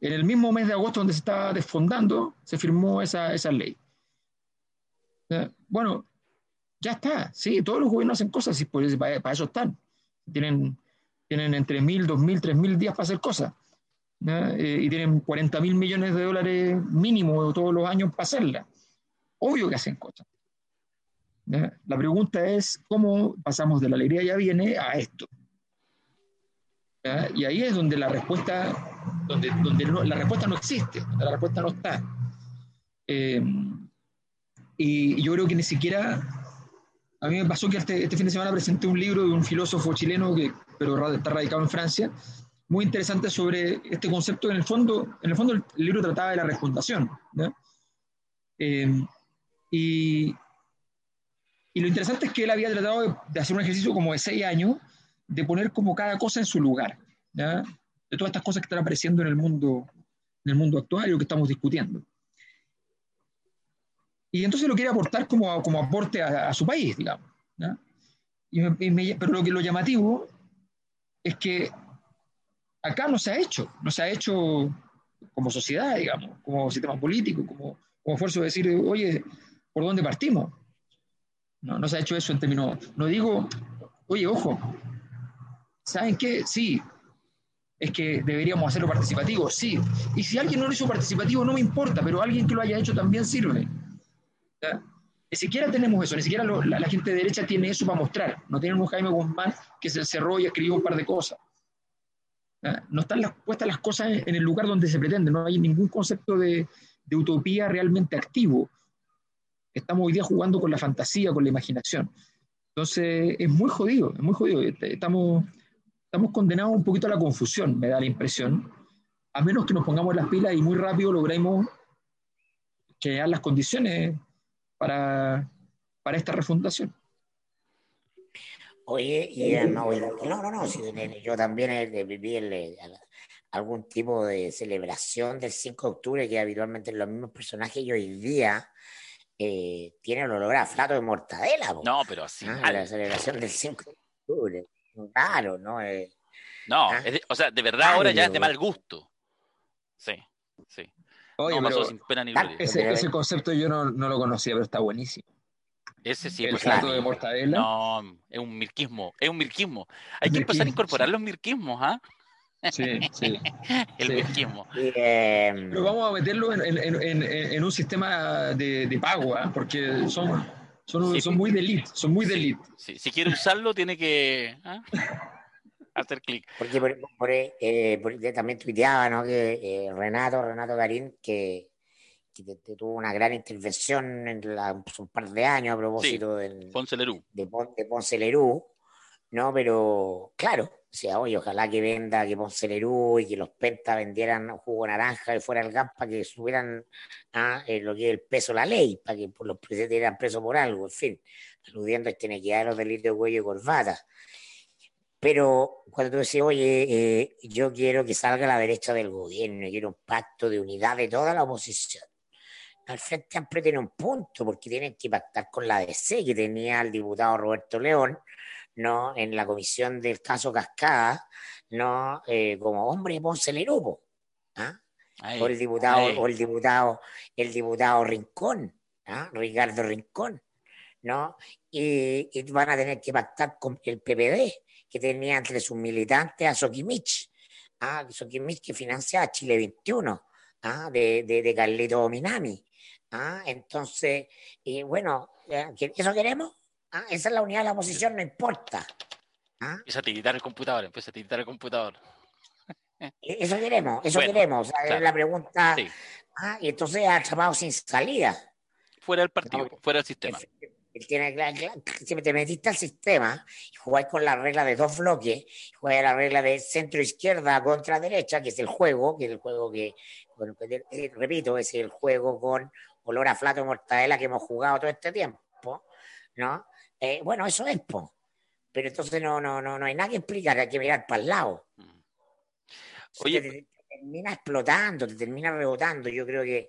En el mismo mes de agosto donde se estaba desfondando, se firmó esa, esa ley. ¿Ya? Bueno, ya está, sí, todos los gobiernos hacen cosas, y pues, para, para eso están. Tienen, tienen entre mil, dos mil, tres mil días para hacer cosas. ¿ya? Eh, y tienen 40 mil millones de dólares mínimo todos los años para hacerla. Obvio que hacen cosas. ¿ya? La pregunta es cómo pasamos de la alegría ya viene a esto. ¿ya? Y ahí es donde la respuesta, donde, donde no- la respuesta no existe, donde la respuesta no está. Eh, y yo creo que ni siquiera, a mí me pasó que este, este fin de semana presenté un libro de un filósofo chileno, que, pero está radicado en Francia, muy interesante sobre este concepto. En el fondo, en el, fondo el libro trataba de la refundación. ¿ya? Eh, y, y lo interesante es que él había tratado de, de hacer un ejercicio como de seis años, de poner como cada cosa en su lugar, ¿ya? de todas estas cosas que están apareciendo en el mundo, en el mundo actual y lo que estamos discutiendo. Y entonces lo quiere aportar como, como aporte a, a su país, digamos. ¿ya? Y me- y me- pero lo que lo llamativo es que acá no se ha hecho, no se ha hecho como sociedad, digamos, como sistema político, como, como esfuerzo de decir, oye, ¿por dónde partimos? No, no se ha hecho eso en términos, no digo, oye, ojo, ¿saben qué? Sí, es que deberíamos hacerlo participativo, sí. Y si alguien no lo hizo participativo, no me importa, pero alguien que lo haya hecho también sirve. Ni siquiera tenemos eso, ni siquiera la, gente de derecha tiene eso para mostrar. No tienen un Jaime Guzmán que se cerró y escribió un par de cosas. No están puestas las cosas en, el lugar donde se pretende, no hay ningún concepto de utopía realmente activo. Estamos hoy día jugando con la fantasía, con la imaginación. Entonces, es muy jodido, es muy jodido. Estamos, estamos condenados un poquito a la confusión, me da la impresión, a menos que nos pongamos las pilas y muy rápido logremos crear las condiciones para, para esta refundación.
Oye, y no, no, no, no, sí, yo también eh, viví el, eh, algún tipo de celebración del 5 de octubre que habitualmente los mismos personajes y hoy día eh, tienen olor a flato de mortadela. po.
No, pero así.
Ah, la celebración del 5 de octubre. Claro, ¿no? Eh,
No,
Ah.
es de- o sea, de verdad ahora ya es de mal gusto. Sí, sí.
Oye,
no pasó
pero
sin pena ni
Tal-
gloria.
ese, ese concepto yo no, no lo conocía, pero está buenísimo.
Ese sí,
el
pues,
plato
claro.
de mortadela.
No, es un mirquismo, es un mirquismo. Hay que empezar a incorporar
sí.
los mirquismos, ¿ah?
Sí, sí.
El
Sí.
eh,
Pero vamos a meterlo en, en- en- en- en un sistema de, de pago, ¿ah? porque son, son,
Sí.
son muy de elite, son muy de elite.
Sí, si quiere usarlo, tiene que ¿ah? hacer clic.
Porque por, por, eh, por- también tuiteaba, ¿no? Que eh, Renato, Renato Garín, que, que tuvo una gran intervención en la- un par de años a propósito del,
Ponce Lerú.
de, Pon- de Ponce Lerú, ¿no? Pero claro, sea, oye, ojalá que venda, que Ponce Lerú y que los pentas vendieran jugo naranja y fuera el gas para que subieran a eh, lo que es el peso de la ley, para que los presidentes eran presos por algo, en fin, aludiendo a esta inequidad de los delitos de cuello y corbata. Pero cuando tú decís, oye, eh, yo quiero que salga la derecha del gobierno, quiero un pacto de unidad de toda la oposición. Al Frente Amplio tiene un punto, porque tienen que pactar con la DC, que tenía el diputado Roberto León, ¿no? En la comisión del caso Cascada, ¿no? Eh, como hombre Ponce Lerupo, ¿ah? O el diputado, o el diputado, el diputado Rincón, ¿ah? Ricardo Rincón, ¿no? Y, y van a tener que pactar con el PPD, que tenía entre sus militantes a Soquimich, ¿ah? Soquimich que financia a Chile 21, ¿ah? De, de, de Carlito Minami, ¿ah? Entonces, y bueno, ¿eh? ¿que- ¿eso queremos? ¿Ah? Esa es la unidad de la oposición, no importa. ¿ah?
Empieza a tiritar el computador, empieza a tiritar el computador.
E- Eso queremos, eso
Bueno,
queremos.
Claro.
Es la pregunta.
Sí.
Ah, y entonces atrapado sin salida.
Fuera del partido,
No,
fuera del sistema.
Él- él tiene si te metiste al sistema y jugáis con la regla de dos bloques, jugáis la regla de centro izquierda contra derecha, que es el juego, que es el juego que, bueno, que, eh, repito, es el juego con olor a flato de mortadela que hemos jugado todo este tiempo. ¿no? Eh, bueno, eso es, po. Pero entonces no, no, no, no hay nada que explicar, hay que mirar para el lado.
Mm.
Oye, te, te termina explotando, te termina rebotando. Yo creo que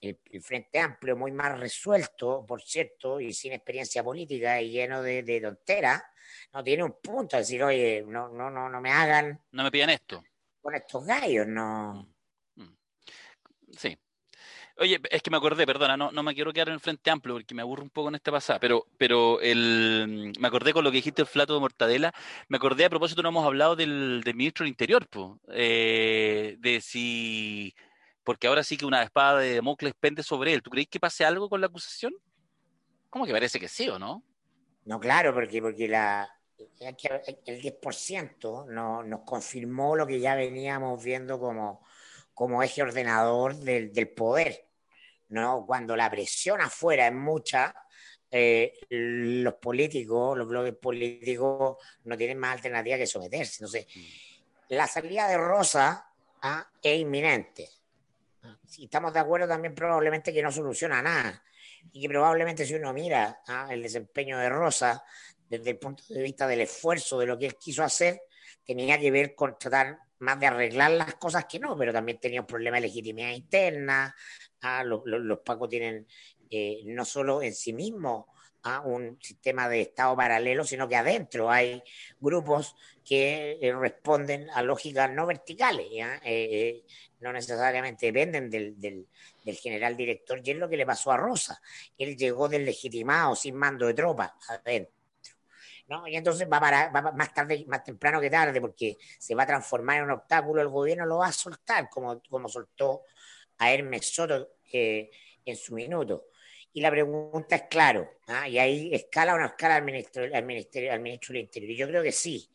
el, el Frente Amplio, muy mal resuelto, por cierto, y sin experiencia política y lleno de, de tonteras, no tiene un punto a decir, oye, no, no, no, no me hagan
no me pidan esto.
con estos gallos, no.
Sí. Oye, es que me acordé, perdona, no, no me quiero quedar en el Frente Amplio porque me aburro un poco en esta pasada, pero, pero el, me acordé con lo que dijiste el flato de mortadela, me acordé a propósito, no hemos hablado del, del ministro del Interior, po, eh, de si, porque ahora sí que una espada de Damocles pende sobre él. ¿Tú crees que pase algo con la acusación? ¿Cómo que parece que sí o no?
No, claro, porque, porque la, el 10% no, nos confirmó lo que ya veníamos viendo como, como eje ordenador del, del poder. ¿No? Cuando la presión afuera es mucha, eh, los políticos, los bloques políticos no tienen más alternativa que someterse. Entonces, la salida de Rosa ah, es inminente. Si estamos de acuerdo también probablemente que no soluciona nada y que probablemente si uno mira ah, el desempeño de Rosa desde el punto de vista del esfuerzo de lo que él quiso hacer, tenía que ver con tratar más de arreglar las cosas que no, pero también tenía un problema de legitimidad interna. Ah, los, los- tienen eh, no solo en sí mismos ah, un sistema de Estado paralelo, sino que adentro hay grupos que eh, responden a lógicas no verticales. Eh, no necesariamente dependen del, del- general director, y es lo que le pasó a Rosa. Él llegó deslegitimado, sin mando de tropas, adentro. ¿no? Y entonces va, para, más tarde, más temprano que tarde, porque se va a transformar en un obstáculo, el gobierno lo va a soltar, como, como soltó a Hermes Soto eh, en su minuto. Y la pregunta es claro, ¿ah? y ahí escala o no escala al ministro, al, ministerio, al ministro del Interior. Y yo creo que sí.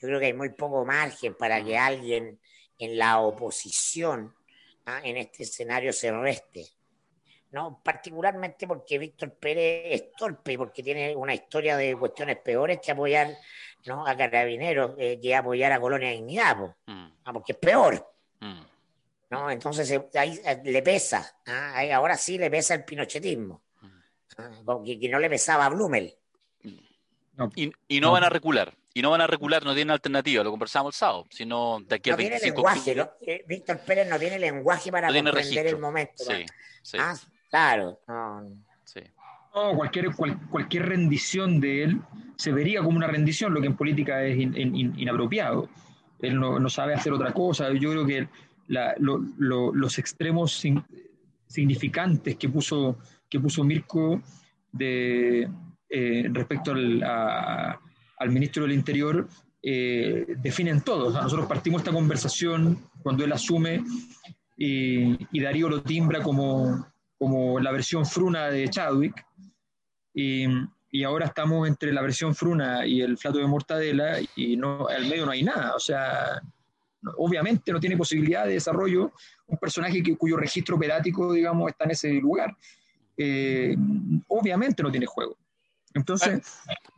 Yo creo que hay muy poco margen para que alguien en la oposición ¿ah? en este escenario se reste. ¿no? Particularmente porque Víctor Pérez es torpe y porque tiene una historia de cuestiones peores que apoyar ¿no? a carabineros, eh, que apoyar a Colonia Dignidad, po.
Mm,
Ah, porque es peor.
mm.
¿No? Entonces ahí eh, le pesa, ¿ah? Ahora sí le pesa el pinochetismo, ¿ah? que no le pesaba a Blumel.
Y, y no
No.
van a recular. Y no van a recular, no tienen alternativa, lo conversamos el sábado, sino de aquí al
No tiene
25 de
lenguaje. Eh, Víctor Pérez no tiene lenguaje para
No tiene
comprender
registro.
el momento.
Sí, sí,
Ah, claro. no.
sí.
No, cualquier, cual- cualquier rendición de él se vería como una rendición, lo que en política es in- in- in- inapropiado. Él no, no sabe hacer otra cosa. Yo creo que la- lo- lo- los extremos sin- significantes que puso, que puso Mirko de, eh, respecto al, a- al ministro del Interior eh, definen todo. O sea, nosotros partimos esta conversación cuando él asume y, y Darío lo timbra como, como la versión fruna de Chadwick. Y, y ahora estamos entre la versión fruna y el flato de mortadela y no, al medio no hay nada. O sea, obviamente no tiene posibilidad de desarrollo un personaje que, cuyo registro operático, digamos, está en ese lugar. Eh, obviamente no tiene juego. Entonces,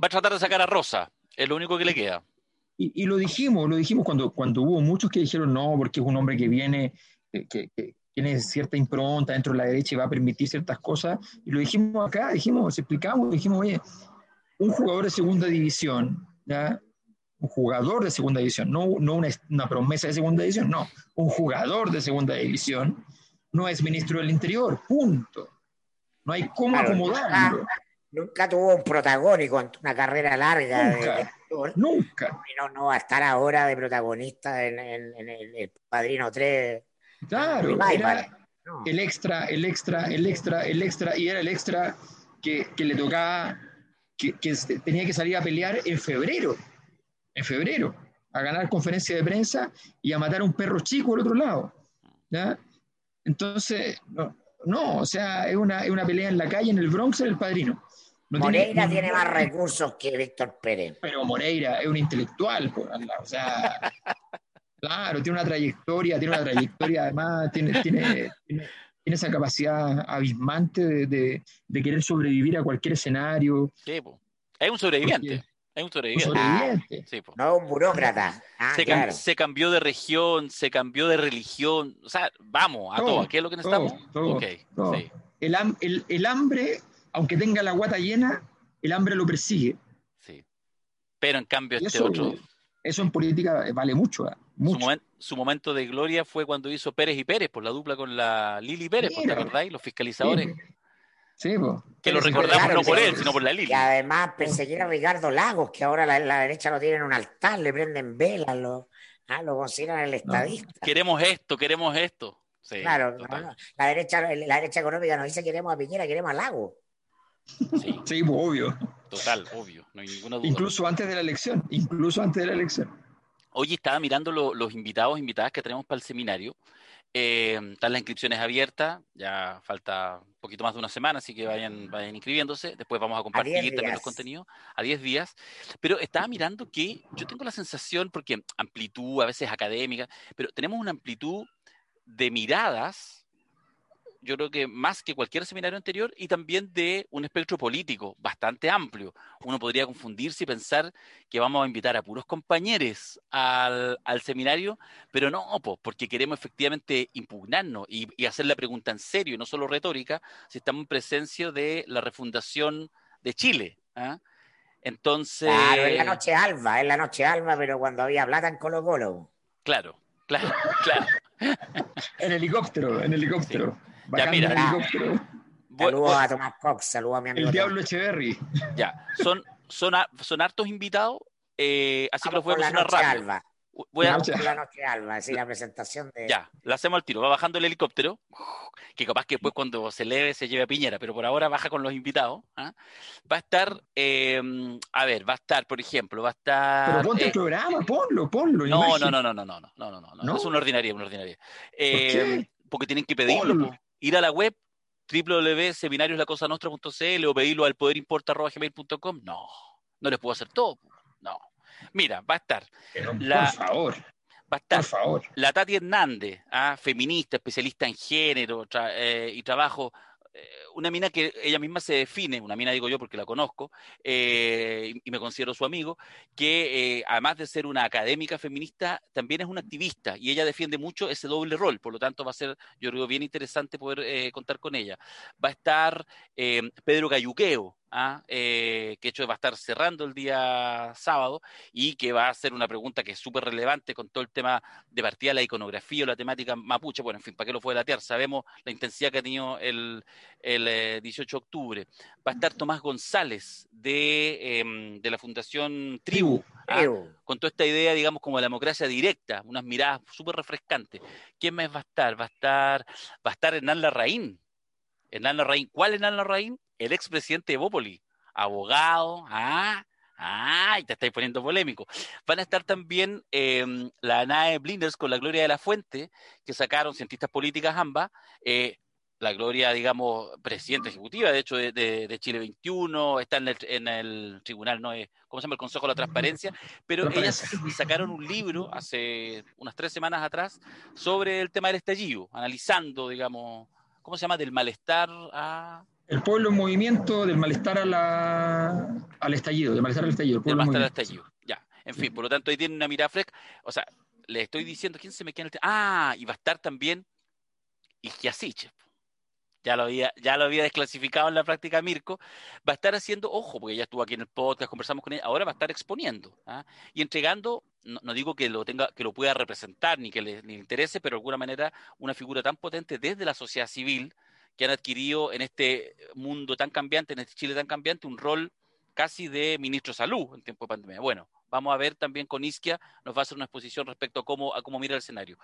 Va a tratar de sacar a Rosa, es lo único que le queda.
y, y lo dijimos, lo dijimos cuando, cuando hubo muchos que dijeron no, porque es un hombre que viene, que, que- que tiene cierta impronta dentro de la derecha y va a permitir ciertas cosas. Y lo dijimos acá, dijimos, explicamos, dijimos, oye, un jugador de segunda división, ¿ya? Un jugador de segunda división, no, no una, una promesa de segunda división, no, un jugador de segunda división no es ministro del Interior, punto. No hay cómo
Claro,
acomodarlo,
Nunca tuvo un protagónico en una carrera larga de,
Nunca.
de
nunca.
Y no, no va a estar ahora de protagonista en, en- en el, el Padrino 3.
Claro,
Revival.
era,
No.
el extra, el extra, el extra, el extra, y era el extra que, que le tocaba, que, que se- tenía que salir a pelear en febrero, en febrero, a ganar conferencia de prensa y a matar a un perro chico al otro lado. ¿ya? Entonces, no, no, o sea, es una, es una pelea en la calle, en el Bronx, en el padrino. No
Moreira tiene más recursos que Víctor Pérez.
pero Moreira es un intelectual, por Allah, o sea, claro, tiene una trayectoria, tiene una trayectoria, además, tiene, tiene, tiene, tiene esa capacidad abismante de, de- de querer sobrevivir a cualquier escenario,
Sí, po. Es un sobreviviente,
Porque-
es un
un
sobreviviente.
sobreviviente.
Sí, po.
No un burócrata. Ah,
se, cam-
claro.
se cambió de región, se cambió de religión. O sea, vamos a
Todo,
todo. ¿Qué es lo que necesitamos?
todo,
ok,
todo.
sí.
El, ham- el- el hambre, aunque tenga la guata llena, el hambre lo persigue.
Sí. Pero en cambio
Y
este
eso,
otro,
eso en política eh, vale mucho, ¿ah?
su,
mucho.
momen- su momento de gloria fue cuando hizo Pérez y Pérez, por la dupla con la Lili Pérez, ¿te
Mira.
acordáis? Los fiscalizadores,
Sí, po.
que lo
Sí,
recordamos
claro,
no por él, sino por la Lili.
Y además perseguir a Ricardo Lagos, que ahora la, la derecha lo tiene en un altar, le prenden velas, lo, ah, lo consideran el estadista.
Queremos esto, queremos esto. Sí,
Claro, no, la derecha, la derecha económica nos dice queremos a Piñera, queremos a Lagos.
sí,
Sí, obvio.
total, obvio, no hay ninguna duda.
Incluso antes de la elección, incluso antes de la elección.
Hoy estaba mirando lo- los invitados, invitadas que tenemos para el seminario. Eh, están las inscripciones abiertas, ya falta poquito más de una semana, así que vayan, vayan inscribiéndose. Después vamos a compartir
10
también los contenidos a 10 días. Pero estaba mirando que yo tengo la sensación, porque amplitud, a veces académica, pero tenemos una amplitud de miradas, yo creo que más que cualquier seminario anterior, y también de un espectro político bastante amplio. Uno podría confundirse y pensar que vamos a invitar a puros compañeros al, al seminario, pero no, po, porque queremos efectivamente impugnarnos y, y hacer la pregunta en serio, y no solo retórica, si estamos en presencia de la refundación de Chile. ¿ah? Entonces,
Claro, es la noche alba, es la noche alba, pero cuando había plata en Colo Colo.
claro, claro, claro.
En helicóptero, en helicóptero.
Mira.
helicóptero.
Voy-
Saludos a Tomás Cox, saludos a mi amigo.
El
Tomás.
Diablo Echeverry.
ya, son, son, son hartos invitados, eh, así que los voy a mencionar
noche
rápido.
alba.
Voy a,
La
noche alba, sí, la presentación de...
Ya, la hacemos al tiro. Va bajando el helicóptero, que capaz que después cuando se eleve se lleve a Piñera, pero por ahora baja con los invitados. ¿ah? Va a estar, eh, a ver, va a estar, por ejemplo, va a estar...
Pero ponte
eh,
el programa, ponlo, ponlo.
no, no, no, no, no, no, no, no, no, no,
¿No?
es una ordinaria, una ordinaria. Eh,
qué?
Porque tienen que pedirlo,
Ponlo.
Ir a la web www.seminarioslacosanostra.cl o pedirlo al poderimporta.gmail.com. No, no les puedo hacer todo. No. Mira, va a estar,
Pero,
La-
Por favor,
va a estar
por favor.
la Tati Hernández, ah, feminista, especialista en género tra- eh, y trabajo, una mina que ella misma se define, una mina digo yo porque la conozco eh, y, me considero su amigo, que eh, además de ser una académica feminista, también es una activista y ella defiende mucho ese doble rol, por lo tanto va a ser, yo creo, bien interesante poder eh, contar con ella. Va a estar eh, Pedro Cayuqueo, ah, eh, que de hecho va a estar cerrando el día sábado y que va a hacer una pregunta que es súper relevante con todo el tema de partida la iconografía o la temática mapuche, bueno, en fin, ¿para qué lo fue latear? Sabemos la intensidad que ha tenido el, el eh, 18 de octubre. Va a estar Tomás González de, em, de la Fundación Tribu, ¿ah?
Tribu.
con toda esta idea, digamos, como de la democracia directa, unas miradas súper refrescantes. ¿Quién más va a estar? Va a estar, va a estar Hernán Larraín. Hernán Larraín, ¿cuál Hernán Larraín? El expresidente de Bópoli, abogado, ah, ah, y te estáis poniendo polémico. Van a estar también eh, la NAE Blinders con la Gloria de la Fuente, que sacaron cientistas políticas ambas, eh, la Gloria, digamos, presidenta ejecutiva, de hecho, de, de- de Chile 21, está en el, en el tribunal, ¿no? ¿Cómo se llama? El Consejo de la Transparencia, pero ellas sacaron un libro hace unas tres semanas atrás sobre el tema del estallido, analizando, digamos, ¿cómo se llama? Del malestar a...
El pueblo en movimiento, del malestar a la, al estallido, del malestar al estallido. El
del
pueblo
malestar al estallido. Ya, en fin, por lo tanto ahí tienen una mirada fresca. O sea, le estoy diciendo, ¿quién se me queda en el Ah, y va a estar también Isquiasiche. Ya lo, había, ya lo había desclasificado en la práctica Mirko, va a estar haciendo, ojo, porque ya estuvo aquí en el podcast, conversamos con ella, ahora va a estar exponiendo ¿ah? y entregando, no, no digo que lo tenga, que lo pueda representar ni que le, le interese, pero de alguna manera una figura tan potente desde la sociedad civil que han adquirido en este mundo tan cambiante, en este Chile tan cambiante, un rol casi de ministro de salud en tiempo de pandemia. Bueno, vamos a ver también con Isquia, nos va a hacer una exposición respecto a cómo, mira el escenario.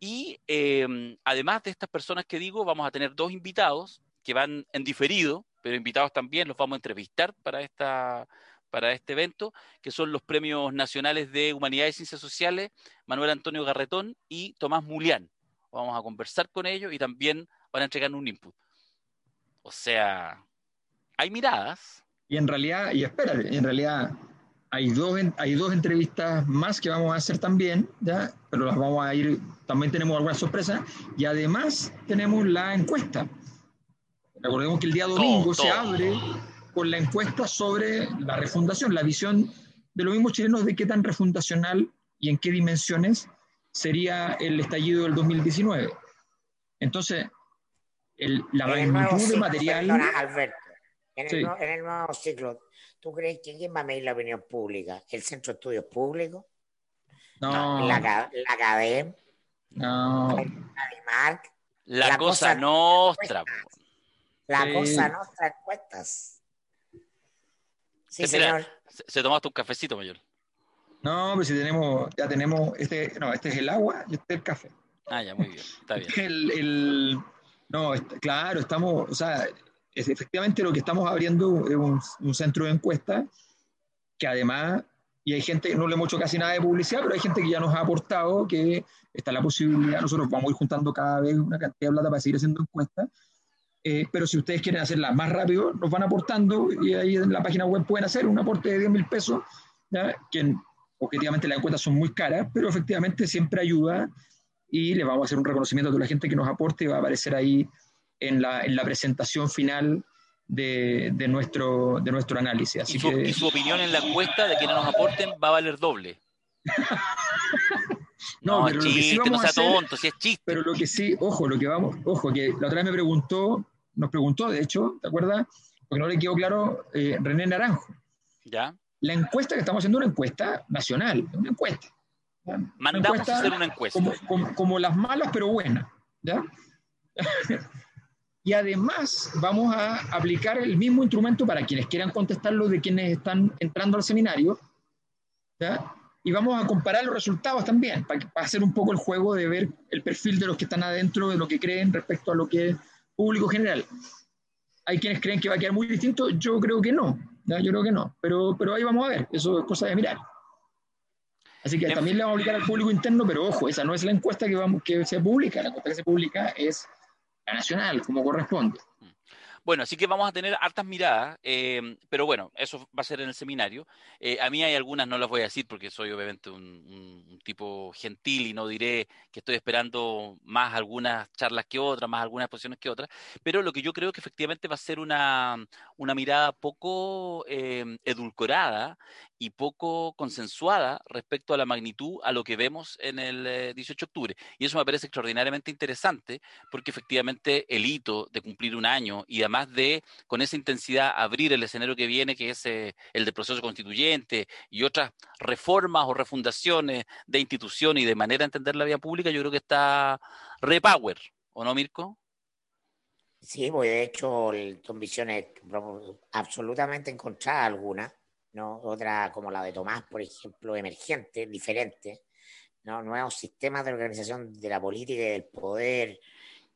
Y eh, además de estas personas que digo, vamos a tener dos invitados que van en diferido, pero invitados también, los vamos a entrevistar para, esta, para este evento, que son los premios nacionales de Humanidades y Ciencias Sociales, Manuel Antonio Garretón y Tomás Mulián. Vamos a conversar con ellos y también van a entregar un input. O sea, hay miradas.
Y en realidad, y espérate, en realidad hay dos, hay dos entrevistas más que vamos a hacer también, ¿ya? pero las vamos a ir, también tenemos algunas sorpresas, y además tenemos la encuesta. Recordemos que el día domingo se
todo.
abre con la encuesta sobre la refundación, la visión de los mismos chilenos de qué tan refundacional y en qué dimensiones sería el estallido del 2019. Entonces, el- la
En el
de material...
perdona, Alberto. En el,
Sí.
nuevo- en el nuevo ciclo, ¿tú crees que quién va a medir la opinión pública? ¿El Centro de Estudios Públicos?
No,
¿La, la CADEM?
no.
La,
La
cosa
cosa
nostra. po.
La
Sí.
cosa nuestra encuestas. Sí, señor.
Se, se tomaste un cafecito, mayor.
No, pero si tenemos, ya tenemos, este, no, este es el agua y este es el café.
Ah, ya, muy bien. Está bien.
El, el- no, est- claro, estamos, o sea, es efectivamente lo que estamos abriendo es un, un centro de encuesta que además, y hay gente, no le hemos hecho casi nada de publicidad, pero hay gente que ya nos ha aportado que está la posibilidad, nosotros vamos a ir juntando cada vez una cantidad de plata para seguir haciendo encuestas, eh, pero si ustedes quieren hacerla más rápido, nos van aportando y ahí en la página web pueden hacer un aporte de 10 mil pesos, ¿ya? que objetivamente las encuestas son muy caras, pero efectivamente siempre ayuda y le vamos a hacer un reconocimiento a toda la gente que nos aporte y va a aparecer ahí en la, en la presentación final de, de nuestro, de nuestro análisis. Así
Y su,
que,
y su opinión en la encuesta de quienes nos aporten va a valer doble.
no,
No,
pero lo que sí
chiste, no sea
hacer-
tonto, si es chiste.
pero lo que sí, ojo, lo que vamos, ojo, que la otra vez me preguntó, nos preguntó, de hecho, ¿te acuerdas? Porque no le quedó claro eh, René Naranjo.
¿Ya?
La encuesta que estamos haciendo es una encuesta nacional, una encuesta.
Mandamos
encuesta
a hacer una encuesta.
como, como- como las malas, pero buenas. ¿ya? y además vamos a aplicar el mismo instrumento para quienes quieran contestarlo de quienes están entrando al seminario. ¿ya? Y vamos a comparar los resultados también, para, para hacer un poco el juego de ver el perfil de los que están adentro, de lo que creen respecto a lo que es público general. Hay quienes creen que va a quedar muy distinto, yo creo que no, ¿ya? yo creo que no, pero, pero ahí vamos a ver, eso es cosa de mirar. Así que
En
también le vamos a aplicar al público interno, pero ojo, esa no es la encuesta que, vamos, que se publica, la encuesta que se publica es la nacional, como corresponde.
Bueno, así que vamos a tener hartas miradas, eh, pero bueno, eso va a ser en el seminario. Eh, a mí hay algunas, no las voy a decir porque soy obviamente un, un- un tipo gentil y no diré que estoy esperando más algunas charlas que otras, más algunas exposiciones que otras, pero lo que yo creo que efectivamente va a ser una, una mirada poco eh, edulcorada y poco consensuada respecto a la magnitud a lo que vemos en el eh, 18 de octubre. Y eso me parece extraordinariamente interesante porque efectivamente el hito de cumplir un año y además de con esa intensidad abrir el escenario que viene, que es eh, el del proceso constituyente y otras reformas o refundaciones de instituciones y de manera de entender la vida pública, yo creo que está repower, ¿o no, Mirko?
Sí, pues de hecho, son visiones absolutamente encontradas algunas, ¿no? Otra como la de Tomás, por ejemplo, emergente, diferente, ¿no? Nuevos sistemas de organización de la política y del poder,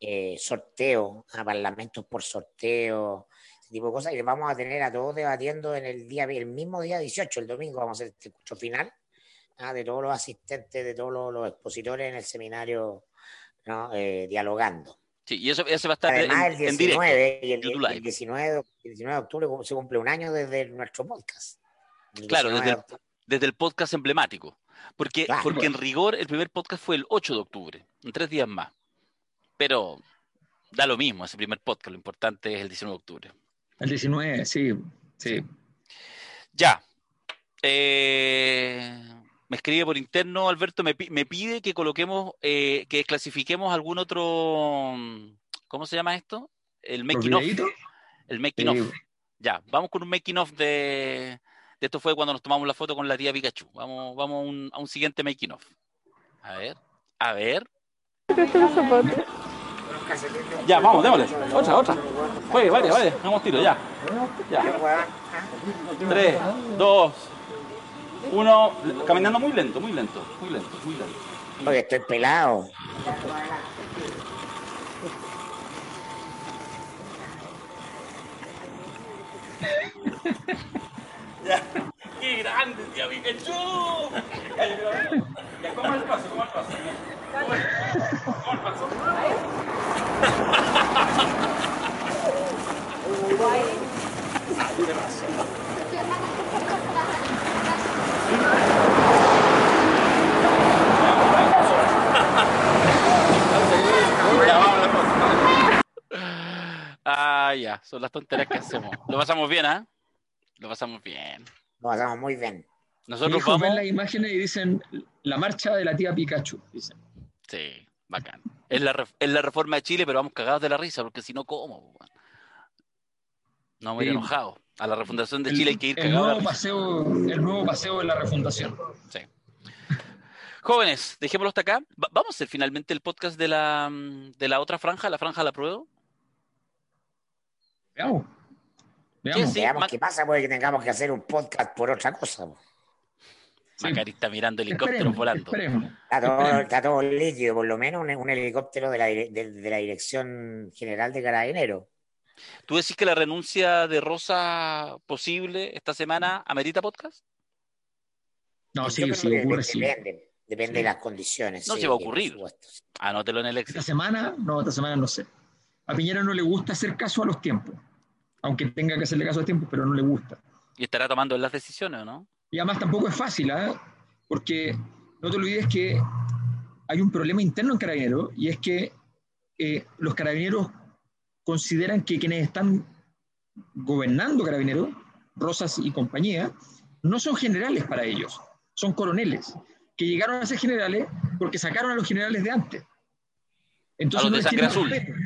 eh, sorteo, a parlamentos por sorteo, ese tipo de cosas, y vamos a tener a todos debatiendo en el día, el mismo día 18, el domingo, vamos a hacer este curso final, ¿ah? de todos los asistentes, de todos los, los expositores en el seminario, ¿no? Eh, dialogando.
Sí, y eso, eso va a estar en,
Además, el
en directo.
19, y el, el
Live.
19, de- el 19 de octubre se cumple un año desde nuestro podcast.
Claro,
19 de
desde el-
octubre.
desde el podcast emblemático. Porque,
Claro.
porque en rigor el primer podcast fue el 8 de octubre, en tres días más. Pero da lo mismo ese primer podcast, lo importante es el 19 de octubre.
El 19, sí, sí.
Ya. Eh, me escribe por interno, Alberto, me, me pide que coloquemos, eh, que desclasifiquemos algún otro, ¿cómo se llama esto? El making of. El making
sí.
of. Ya, vamos con un making of de esto fue cuando nos tomamos la foto con la tía Pikachu. Vamos, vamos a un, a un siguiente making of. A ver, a ver. Ya, vamos, démosle. Otra, otra. Juegue, vale, vale, hagamos tiro, ya. Ya. Tres, dos, uno. Caminando muy lento, muy lento, muy lento, muy lento.
Oye, estoy pelado.
¡Qué grande, tía Pikachu! Ya, ¿cómo el paso? ¿Cómo el paso? ¿Cómo paso? Ah, ya, son las tonterías que hacemos. Lo pasamos bien, ¿ah? Lo pasamos bien.
Lo pasamos muy bien.
Nosotros
hijos ven
vamos.
las imágenes y dicen la marcha de la tía Pikachu. Dicen.
Sí, bacán. Es la, es la reforma de Chile, pero vamos cagados de la risa, porque si no, ¿cómo? No me
Sí.
enojado. A la refundación de
El-
Chile hay que ir
el nuevo paseo, el nuevo paseo de la refundación.
Jóvenes, dejémoslo hasta acá. Va- vamos a hacer finalmente el podcast de la, mm, de la otra franja, la franja la prueba.
Veamos. Veamos.
Sí,
Veamos
ma-
qué pasa, puede que tengamos que hacer un podcast por otra cosa. po.
Sí.
Macari está mirando helicópteros
Esperemos,
volando.
esperemos.
Está todo, está todo líquido, por lo menos un, un helicóptero de la, dire- de, de la Dirección General de Carabineros.
¿Tú decís que la renuncia de Rosa posible esta semana amerita podcast?
No, sí, sí,
que
ocurre,
de-
sí.
Depende, depende
Sí.
de las condiciones.
No
sí,
se va a ocurrir. Anótelo en el
Esta
Excel.
semana, no, esta semana no sé. A Piñera no le gusta hacer caso a los tiempos, aunque tenga que hacerle caso a los tiempos, pero no le gusta.
Y estará tomando las decisiones, ¿o no?
Y además tampoco es fácil, ¿ah? porque no te olvides que hay un problema interno en Carabineros y es que eh, los carabineros consideran que quienes están gobernando Carabineros, Rosas y compañía, no son generales para ellos, son coroneles, que llegaron a ser generales porque sacaron a los generales de antes. Entonces
A los
no
de
les
sangre
tienen
azul.
respeto.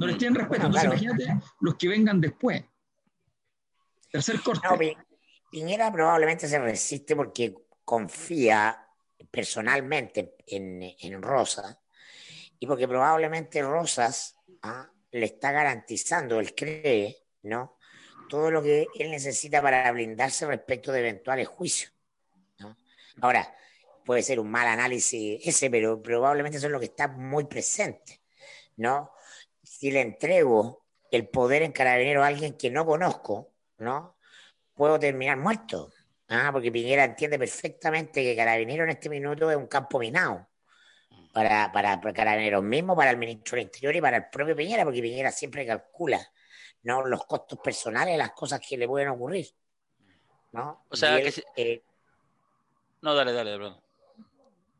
No les tienen respeto.
Bueno,
Entonces
claro.
imagínate los que vengan después. Tercer corte.
No, Piñera probablemente se resiste porque confía personalmente en, en Rosa y porque probablemente Rosas ah, le está garantizando, él cree, ¿no? Todo lo que él necesita para blindarse respecto de eventuales juicios. ¿no? Ahora, puede ser un mal análisis ese, pero probablemente eso es lo que está muy presente, ¿no? Si le entrego el poder en carabinero a alguien que no conozco, ¿no? puedo terminar muerto. Ah, porque Piñera entiende perfectamente que Carabinero en este minuto es un campo minado. Para, para, para Carabineros mismos, para el ministro del Interior y para el propio Piñera, porque Piñera siempre calcula ¿no? los costos personales, las cosas que le pueden ocurrir. ¿no?
O sea,
él,
que si-
eh,
No, dale, dale, perdón.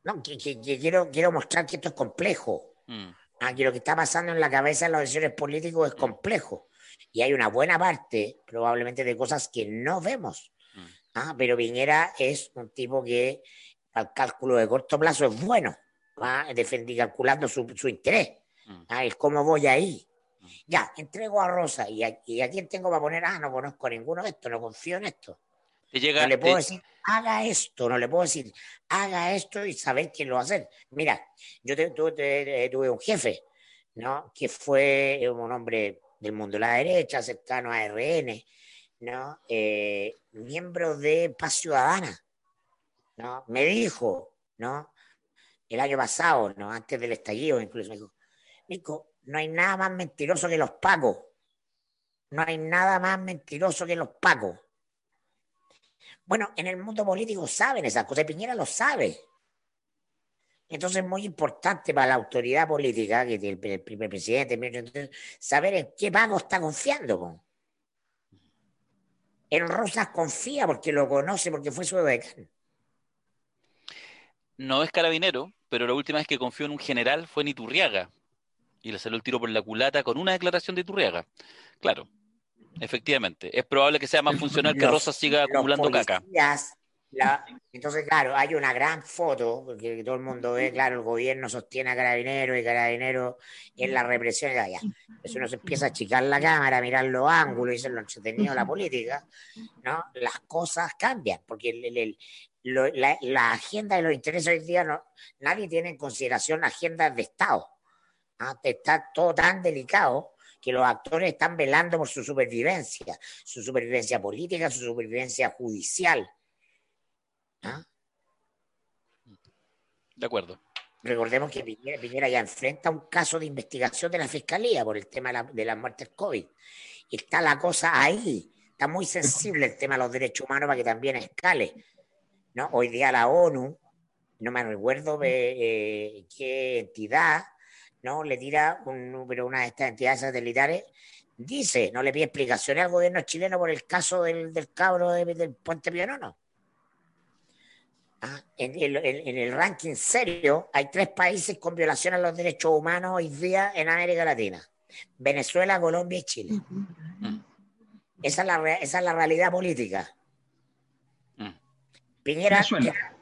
no, que, que- que quiero, quiero mostrar que esto es complejo.
Mm.
Que lo que está pasando en la cabeza de los decisores políticos es complejo. Y hay una buena parte, probablemente, de cosas que no vemos.
Mm.
Ah, pero Piñera es un tipo que al cálculo de corto plazo es bueno. ¿ah? Defendí calculando su, su interés.
Mm.
Ah, es cómo voy ahí. Ya, entrego a Rosa. ¿Y a, y a quién tengo para poner? Ah, no conozco a ninguno de estos, no confío en esto.
Te llega,
No le puedo
te-
decir, haga esto, no le puedo decir, haga esto y saber quién lo va a hacer. Mira, yo te- tu- te- tuve un jefe, ¿no? Que fue un hombre del mundo de la derecha, cercano a RN, ¿no? Eh, miembro de Paz Ciudadana, ¿no? Me dijo, ¿no? El año pasado, ¿no? Antes del estallido, incluso me dijo, Nico, no hay nada más mentiroso que los pacos. No hay nada más mentiroso que los pacos. Bueno, en el mundo político saben esas cosas, Piñera lo sabe. Entonces es muy importante para la autoridad política, que el, el primer presidente, saber en qué pago está confiando. En Rosas confía porque lo conoce, porque fue su decano.
no es carabinero, pero la última vez que confió en un general fue en Iturriaga. Y le salió el tiro por la culata con una declaración de Iturriaga. Claro, efectivamente. Es probable que sea más funcional que
Los-
Rosa siga acumulando caca.
la- entonces, claro, hay una gran foto, porque todo el mundo ve, claro, el gobierno sostiene a Carabineros y Carabineros en la represión. Ya, ya. Eso uno se empieza a achicar la cámara, a mirar los ángulos y ser lo entretenido de la política, ¿no? Las cosas cambian, porque el- el- el- lo- la, la agenda de los intereses hoy día, no, nadie tiene en consideración agendas de Estado. ¿ah? Está todo tan delicado que los actores están velando por su supervivencia, su supervivencia política, su supervivencia judicial. ¿ah?
De acuerdo.
Recordemos que Piñera, Piñera ya enfrenta un caso de investigación de la Fiscalía por el tema de, la- de las muertes COVID. Y está la cosa ahí. Está muy sensible el tema de los derechos humanos para que también escale. ¿no? Hoy día la ONU, no me recuerdo eh, eh, qué entidad, ¿no? le tira un número, una de estas entidades satelitales, dice, no le pide explicaciones al gobierno chileno por el caso del, del cabro de- del puente Pionono. Ah, en, el, en- en el ranking serio hay tres países con violación a los derechos humanos hoy día en América Latina. Venezuela, Colombia y Chile. Esa es la, esa es la realidad política.
Mm.
Piñera,
Venezuela.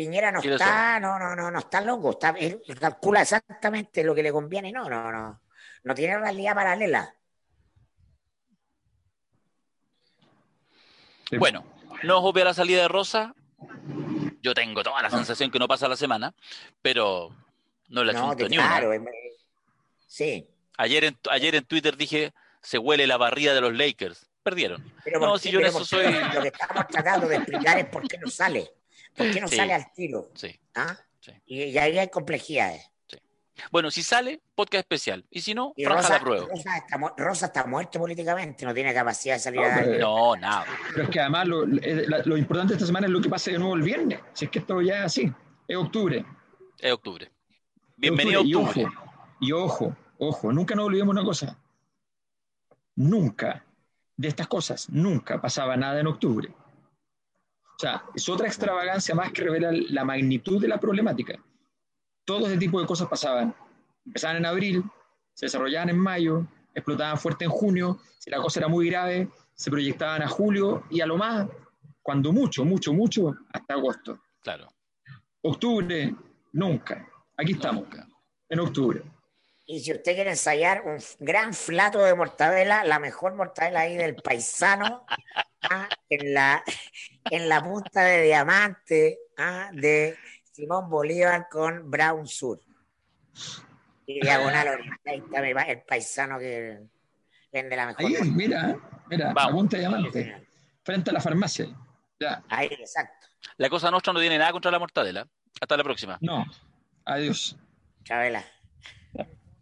Piñera no
¿Quién es
está, no, no, no, no está loco. Está, él calcula exactamente lo que le conviene. No, no, no. No tiene realidad paralela.
Bueno, no os obvia la salida de Rosa. Yo tengo toda la
No.
sensación que no pasa la semana, pero no le
No,
ni una.
claro. es- Sí.
Ayer en, ayer en Twitter dije, se huele la barrida de los Lakers. Perdieron.
Pero
No,
¿por
si
qué?
yo en eso soy-
Lo que estamos tratando de explicar es por qué no sale. ¿Por qué no
Sí.
sale al tiro?
Sí.
¿Ah?
Sí.
Y, y ahí hay complejidades.
Bueno, si sale, podcast especial. Y si no,
Y
franja
Rosa,
la prueba.
Rosa, está, Rosa está muerto políticamente, no tiene capacidad de salir
No,
a dar.
No, nada.
Pero es que además lo, eh, lo importante esta semana es lo que pase de nuevo el viernes. Si es que esto ya es así. Es octubre.
Es octubre. Bienvenido a
Y
octubre.
ojo, y ojo, ojo, nunca nos olvidemos una cosa. Nunca de estas cosas, nunca pasaba nada en octubre. O sea, es otra extravagancia más que revela la magnitud de la problemática. Todo ese tipo de cosas pasaban. Empezaban en abril, se desarrollaban en mayo, explotaban fuerte en junio, si la cosa era muy grave, se proyectaban a julio y a lo más, cuando mucho, mucho, mucho, hasta agosto.
Claro.
Octubre, nunca. Aquí estamos,
Nunca.
en octubre.
Y si usted quiere ensayar un gran flato de mortadela, la mejor mortadela ahí del paisano, ah, en, la, en la punta de diamante ah, de Simón Bolívar con Brown Sur. Y diagonal oriental, el paisano que vende la mejor
Ahí,
mortadela.
mira, mira,
Vamos.
la punta de diamante, frente a la farmacia. Ya,
Ahí, exacto.
La cosa nuestra no tiene nada contra la mortadela. Hasta la próxima.
no, adiós.
Chabela.